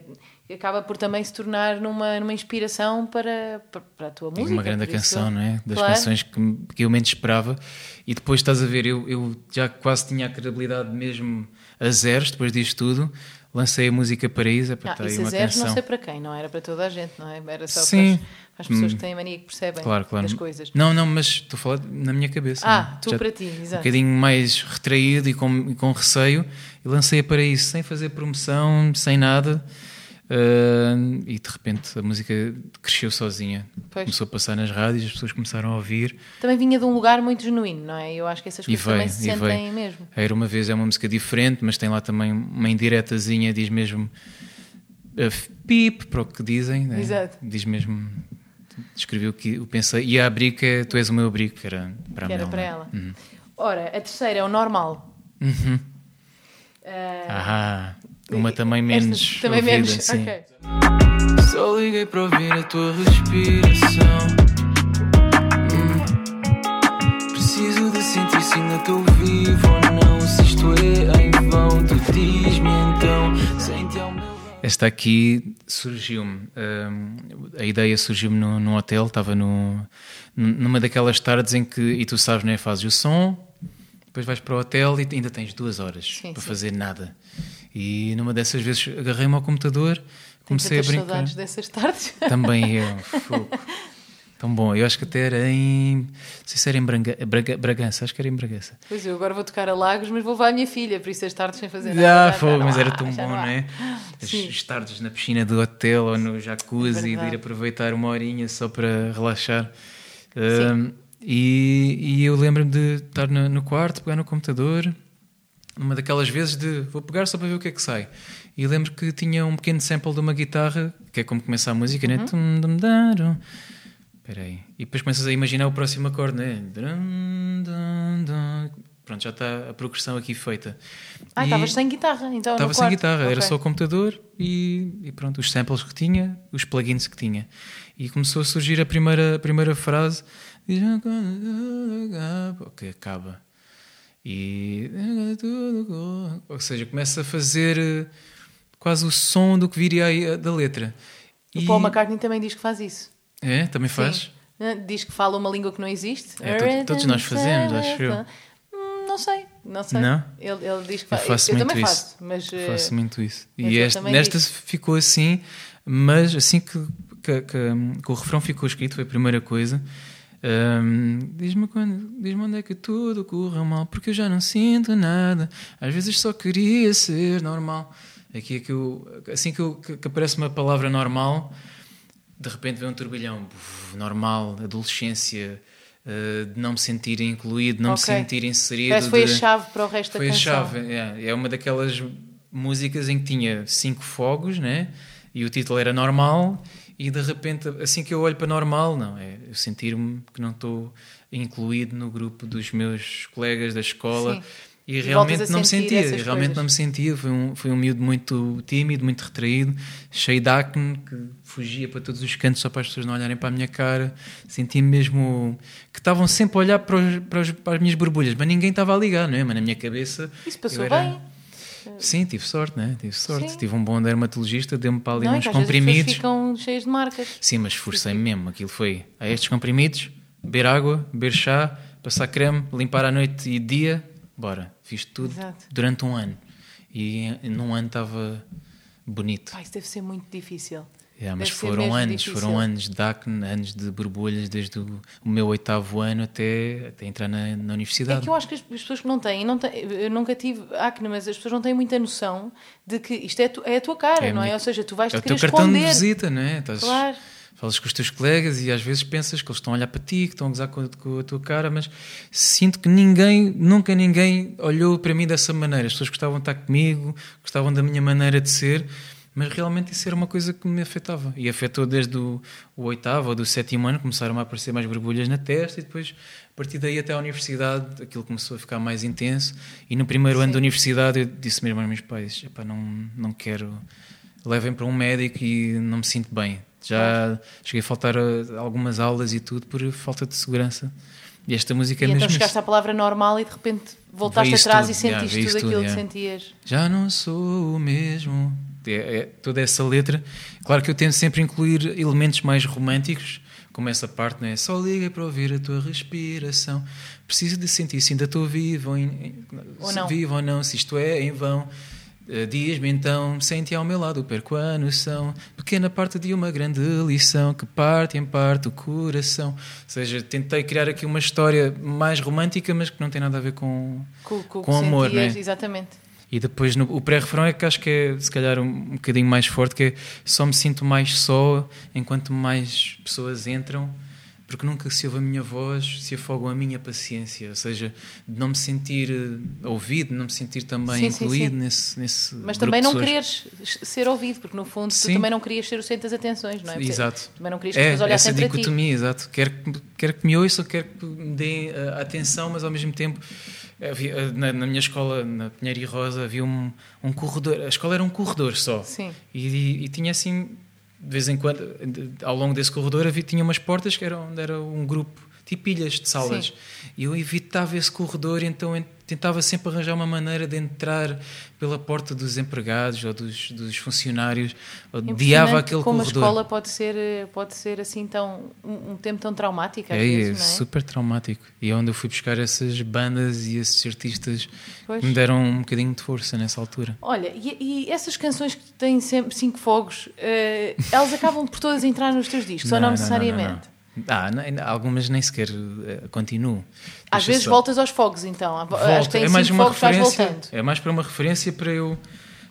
é- acaba por também se tornar numa, numa inspiração para, para, a tua música. uma grande por isso- canção, não é? Das Claro. canções que, que eu menos esperava. E depois estás a ver, eu, eu já quase tinha a credibilidade mesmo a zeros depois disto tudo. Lancei a música Paraíso, é para Ah, isso uma canção. não sei para quem, não era para toda a gente, não é? Era só Sim. para, as, as pessoas Hum. que têm mania que percebem Claro, claro. das coisas. Não, não, mas estou a falar na minha cabeça. Ah, é? tu para ti, Um exato. bocadinho mais retraído e com, e com receio. E lancei a Paraíso sem fazer promoção, sem nada. Ah, e de repente a música cresceu sozinha. Pois. Começou a passar nas rádios, as pessoas começaram a ouvir. Também vinha de um lugar muito genuíno, não é? Eu acho que essas coisas também veio, se e sentem veio. mesmo. A Era uma vez é uma música diferente, mas tem lá também uma indiretazinha, diz mesmo uh, pip para o que dizem, né? Exato. diz mesmo, escreveu o que eu pensei, e a abrigo é Tu és o meu abrigo, que era para Que a era Mel, para ela. Uhum. Ora, a terceira é o normal. Uhum. Ah, Ah, uma também esta menos também ouvida, menos. sim. ok. Só liguei para ouvir a tua respiração. Hum. Preciso de sentir se ainda estou vivo ou não. Se isto é em vão, tu diz-me então. Sente ao meu lado. Esta aqui surgiu-me, hum, a ideia surgiu-me no, no hotel, estava no, numa daquelas tardes em que, e tu sabes, não é? Fazes o som, depois vais para o hotel e ainda tens duas horas Sim, para sim. fazer nada. E numa dessas vezes agarrei-me ao computador, comecei a brincar. saudades dessas tardes. Também eu, <laughs> fogo. Tão bom, eu acho que até era em. Não sei se era em Braga, Braga- Bragança, acho que era em Bragança. Pois eu agora vou tocar a Lagos, mas vou levar a minha filha, por isso as tardes sem fazer Ah, nada. já fogo, mas era tão bom, não é? As, as tardes na piscina do hotel ou no jacuzzi, de Verdade. ir aproveitar uma horinha só para relaxar. Um, e, e eu lembro-me de estar no, no quarto, pegar no computador, numa daquelas vezes de vou pegar só para ver o que é que sai. E lembro que tinha um pequeno sample de uma guitarra, que é como começa a música, Uhum. né? Tum, dum, darum. Espera aí. E depois começas a imaginar o próximo acorde, né? Drum, dum, dum. Pronto, já está a progressão aqui feita. Ah, estavas sem guitarra, então. Estava sem guitarra, era Ok. só o computador e, e pronto, os samples que tinha, os plugins que tinha. E começou a surgir a primeira, a primeira frase, ok, acaba. E ou seja, começa a fazer quase o som do que viria aí, eh, da letra. O Paul McCartney também diz que faz isso. É? Também faz? Sim. Diz que fala uma língua que não existe. É, todos, todos nós fazemos, acho eu. Hum, Não sei, não sei. Não? Ele, ele diz que Eu faz. faço eu muito também isso. faço, mas Eu eh, faço muito isso. E eu este, nesta digo. ficou assim, mas assim que, que, que- que o refrão ficou escrito, foi a primeira coisa. Hum, diz-me quando, diz-me onde é que tudo corra mal, porque eu já não sinto nada. Às vezes só queria ser normal. Aqui é que eu, assim que, eu, que, aparece uma palavra normal, de repente vem um turbilhão buf, normal, adolescência, eh, de não me sentir incluído, não Ok. me sentir inserido. que foi a de- chave para o resto foi da a canção. chave, é, é uma daquelas músicas em que tinha cinco fogos, né? E o título era normal, e de repente, assim que eu olho para normal, não, é eu sentir-me que não estou incluído no grupo dos meus colegas da escola. Sim. E E realmente não me sentia, realmente coisas. não me sentia. Foi um, foi um miúdo muito tímido, muito retraído, cheio de acne, que fugia para todos os cantos só para as pessoas não olharem para a minha cara. Senti-me mesmo que estavam sempre a olhar para, os- para os- para as minhas borbulhas, mas ninguém estava a ligar, não é? Mas na minha cabeça. Isso passou era- bem. Sim, tive sorte, né? Tive sorte. Sim. Tive um bom dermatologista, deu-me para ali Não, é uns pessoas comprimidos. ficam cheias de marcas. Sim, mas esforcei-me mesmo. Aquilo foi a estes comprimidos, beber água, beber chá, passar creme, limpar à noite e dia. Bora, fiz tudo Exato. durante um ano. E num ano estava bonito. Pá, isso deve ser muito difícil. É, mas deve foram anos, difícil. foram anos de acne, anos de borbulhas, desde o, o meu oitavo ano até, até entrar na, na É universidade. que eu acho que as as pessoas que não têm, não têm eu nunca tive acne, mas as pessoas não têm muita noção de que isto é, tu- é a tua cara, É não é? minha- Ou seja, tu vais é te o teu querer cartão esconder. de visita, não é? Estás- Claro. Falas com os teus colegas e às vezes pensas que eles estão a olhar para ti, que estão a gozar com, a- com a tua cara, mas sinto que ninguém, nunca ninguém olhou para mim dessa maneira. As pessoas gostavam de estar comigo, gostavam da minha maneira de ser, mas realmente isso era uma coisa que me afetava. E afetou desde o, o oitavo ou do sétimo ano, começaram a aparecer mais borbulhas na testa e depois, a partir daí até à universidade, aquilo começou a ficar mais intenso. E no primeiro ano da universidade eu disse mesmo aos meus pais, "Epá, não, não quero levem para um médico e não me sinto bem. Já cheguei a faltar a algumas aulas e tudo por falta de segurança. E esta música E é então mesmo chegaste isso. à palavra normal e de repente voltaste atrás tudo, e sentiste veio tudo isso aquilo tudo, que sentias. Já não sou o mesmo. É, é toda essa letra. Claro que eu tento sempre incluir elementos mais românticos, como essa parte, né? Só liga para ouvir a tua respiração. Preciso de sentir se ainda estou vivo ou, em- Ou não. vivo ou não, se isto é em vão. Eh, Diz-me então, sente ao meu lado, perco a noção. Pequena parte de uma grande lição que parte em parte o coração. Ou seja, tentei criar aqui uma história mais romântica, mas que não tem nada a ver com, Com, com, o Com amor, sentias, né? Exatamente. E depois no, o pré-refrão é que acho que é se calhar um, um bocadinho mais forte, que é só me sinto mais só enquanto mais pessoas entram, porque nunca se ouve a minha voz, se afogam a minha paciência, ou seja, de não me sentir eh, ouvido, de não me sentir também Sim, sim, incluído sim. nesse, nesse Mas também não quereres ser ouvido, porque no fundo tu Sim. também não querias ser o centro das atenções, não é? Porque Exato. Também não querias que É, pessoas essa olhassem para ti. dicotomia, exato. Quero que, quero que me ouçam, quero que me deem uh, atenção, mas ao mesmo tempo, havia, uh, na, na minha escola, na Pinheiro e Rosa, havia um, um corredor. A escola era um corredor só. Sim. E, e, e tinha assim, de vez em quando, ao longo desse corredor, havia, tinha umas portas que eram onde era um grupo, tipo ilhas de salas. Sim. E eu evitava esse corredor, então en- tentava sempre arranjar uma maneira de entrar pela porta dos empregados ou dos, dos funcionários. Odiava aquele como corredor. a escola pode ser, pode ser assim tão um, um tempo tão traumático às É, vezes, é não super traumático. E é onde eu fui buscar essas bandas e esses artistas Pois. que me deram um bocadinho de força nessa altura. Olha, e, e essas canções que têm sempre cinco fogos, eh, elas acabam por todas entrar nos teus discos, ou não, necessariamente? não. Ah, nem- algumas nem sequer eh, continuo. Às Deixa vezes só- voltas aos fogos, então. Acho Volto. que tem é mais uma fogos, referência. É mais para uma referência para eu.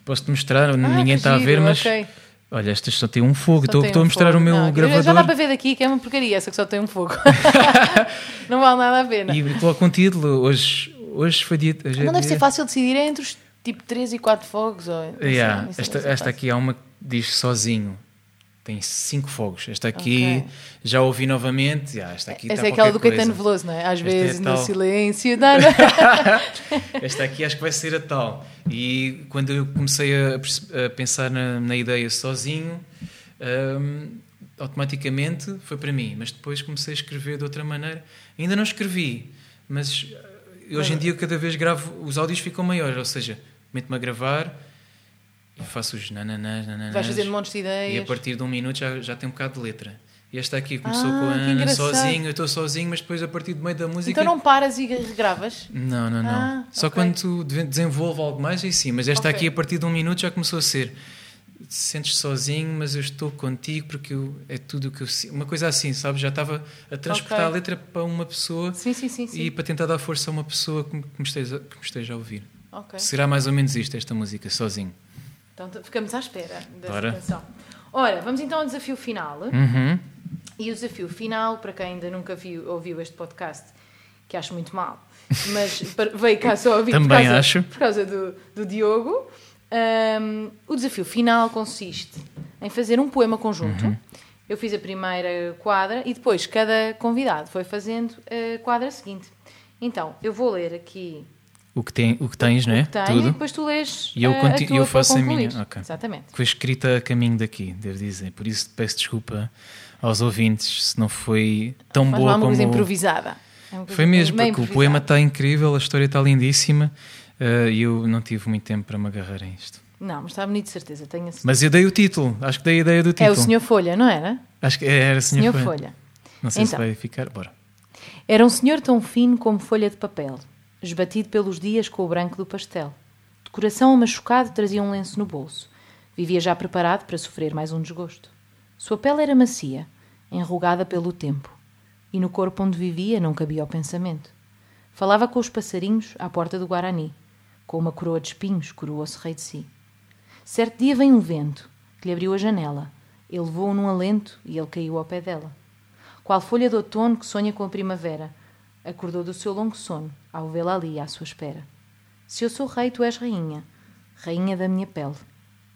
Posso-te mostrar, Ah, ninguém está a ver, giro, mas. ok. Olha, estas só têm um fogo. Estou, estou um a mostrar fogo. o meu Não, Já gravador dá para ver daqui que é uma porcaria, essa que só tem um fogo. <laughs> não vale nada a pena. e coloco um título. Hoje, hoje foi dia. Hoje é Não deve dia- ser fácil decidir entre os tipo 3 e 4 fogos. Ou, não Yeah, não esta, deve ser esta aqui há uma que diz sozinho. Tem cinco fogos. Esta aqui Ok. já ouvi novamente. Esta aqui Essa está é aquela do Caetano. Veloso, não é? Às Esta é vezes no tal. silêncio. Dá, não. <laughs> Esta aqui acho que vai ser a tal. E quando eu comecei a, a pensar na, na ideia sozinho, hum, automaticamente foi para mim. Mas depois comecei a escrever de outra maneira. Ainda não escrevi, mas eh, hoje em dia cada vez gravo, os áudios ficam maiores. Ou seja, meto-me a gravar faço os nananás, nananás. Vais fazendo montes de ideias. E a partir de um minuto já, já tem um bocado de letra. E esta aqui começou Ah, com a Ana sozinho, eu estou sozinho, mas depois a partir do meio da música. Então não paras e regravas? Não, não, não. Ah, Só ok. quando tu de- desenvolve algo mais, aí sim. Mas esta Ok. aqui, a partir de um minuto, já começou a ser. Sentes sozinho, mas eu estou contigo porque eu- é tudo o que eu sinto. Uma coisa assim, sabes? Já estava a transportar Ok. a letra para uma pessoa Sim, sim, sim. e para tentar dar força a uma pessoa que me, esteja, que me esteja a ouvir. Será mais ou menos isto, esta música, sozinho. Então ficamos à espera dessa Bora. canção. Ora, vamos então ao desafio final. Uhum. E o desafio final, para quem ainda nunca viu, ouviu este podcast, que acho muito mal, <laughs> mas veio cá só ouvir por Também causa, acho. por causa do, do Diogo, hum, o desafio final consiste em fazer um poema conjunto. Uhum. Eu fiz a primeira quadra e depois cada convidado foi fazendo a quadra seguinte. Então, eu vou ler aqui O, que tem, o que tens, não é? o que tenho e Tudo. depois tu lês E eu a, a conti- eu faço a minha, ok. Exatamente. Foi escrita a caminho daqui, devo dizer. Por isso peço desculpa aos ouvintes se não foi tão boa é uma como. coisa improvisada. É uma coisa Foi mesmo, porque o improvisada. poema está incrível, a história está lindíssima eh, e eu não tive muito tempo para me agarrar a isto. Não, mas está bonito, de certeza. Tenho a certeza. Mas eu dei o título, acho que dei a ideia do É título. o Senhor Folha, não era? Acho que era Senhor, Senhor Folha. Folha. Não sei se Então. vai ficar. Bora. Era um senhor tão fino como folha de papel, esbatido pelos dias com o branco do pastel. De coração machucado trazia um lenço no bolso. Vivia já preparado para sofrer mais um desgosto. Sua pele era macia, enrugada pelo tempo, e no corpo onde vivia não cabia o pensamento. Falava com os passarinhos à porta do Guarani. Com uma coroa de espinhos, coroou-se rei de si. Certo dia vem um vento, que lhe abriu a janela. Ele voou num alento e ele caiu ao pé dela. Qual folha de outono que sonha com a primavera, acordou do seu longo sono ao vê-la ali à sua espera. Se eu sou rei, tu és rainha, rainha da minha pele.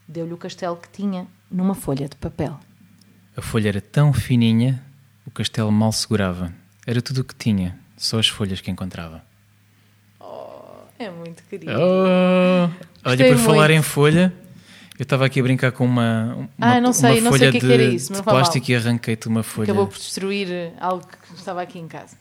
Deu-lhe o castelo que tinha numa folha de papel. A folha era tão fininha, o castelo mal segurava. Era tudo o que tinha, só as folhas que encontrava. É muito querido. Oh! Olha, por falar em folha, eu estava aqui a brincar com uma, uma, Ah, não sei, uma não sei folha que é que de, era isso, mas de plástico e arranquei-te uma folha. Acabou por destruir eh, algo que estava aqui em casa.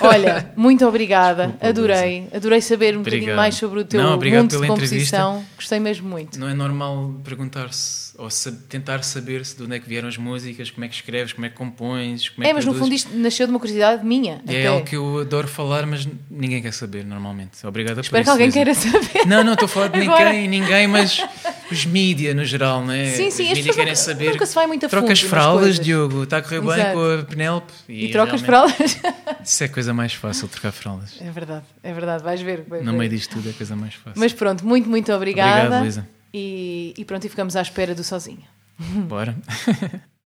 Olha, muito obrigada, adorei. Adorei saber um bocadinho mais sobre o teu Não, mundo de composição. Gostei mesmo muito. Não é normal perguntar-se ou tentar saber-se de onde é que vieram as músicas, como é que escreves, como é que compões, como é, É, que mas no produzes. fundo isto nasceu de uma curiosidade minha. É até. algo que eu adoro falar, mas ninguém quer saber normalmente. Obrigada Espero por que isso. alguém queira saber. Não, não estou a falar de <laughs> Agora. ninguém, ninguém, mas os mídia no geral, não é? Sim, sim, os mídia querem saber. nunca se vai muito a Trocas fundo fraldas. Diogo, está a correr bem Exato. com a Penélope. E, trocas realmente- fraldas. <laughs> Isso é a coisa mais fácil, trocar fraldas. É verdade, é verdade, vais ver. vais No ver. meio disto tudo é a coisa mais fácil. Mas pronto, muito, muito obrigada. Obrigado, Luísa. E, e pronto, e ficamos à espera do sozinho. Bora. <laughs>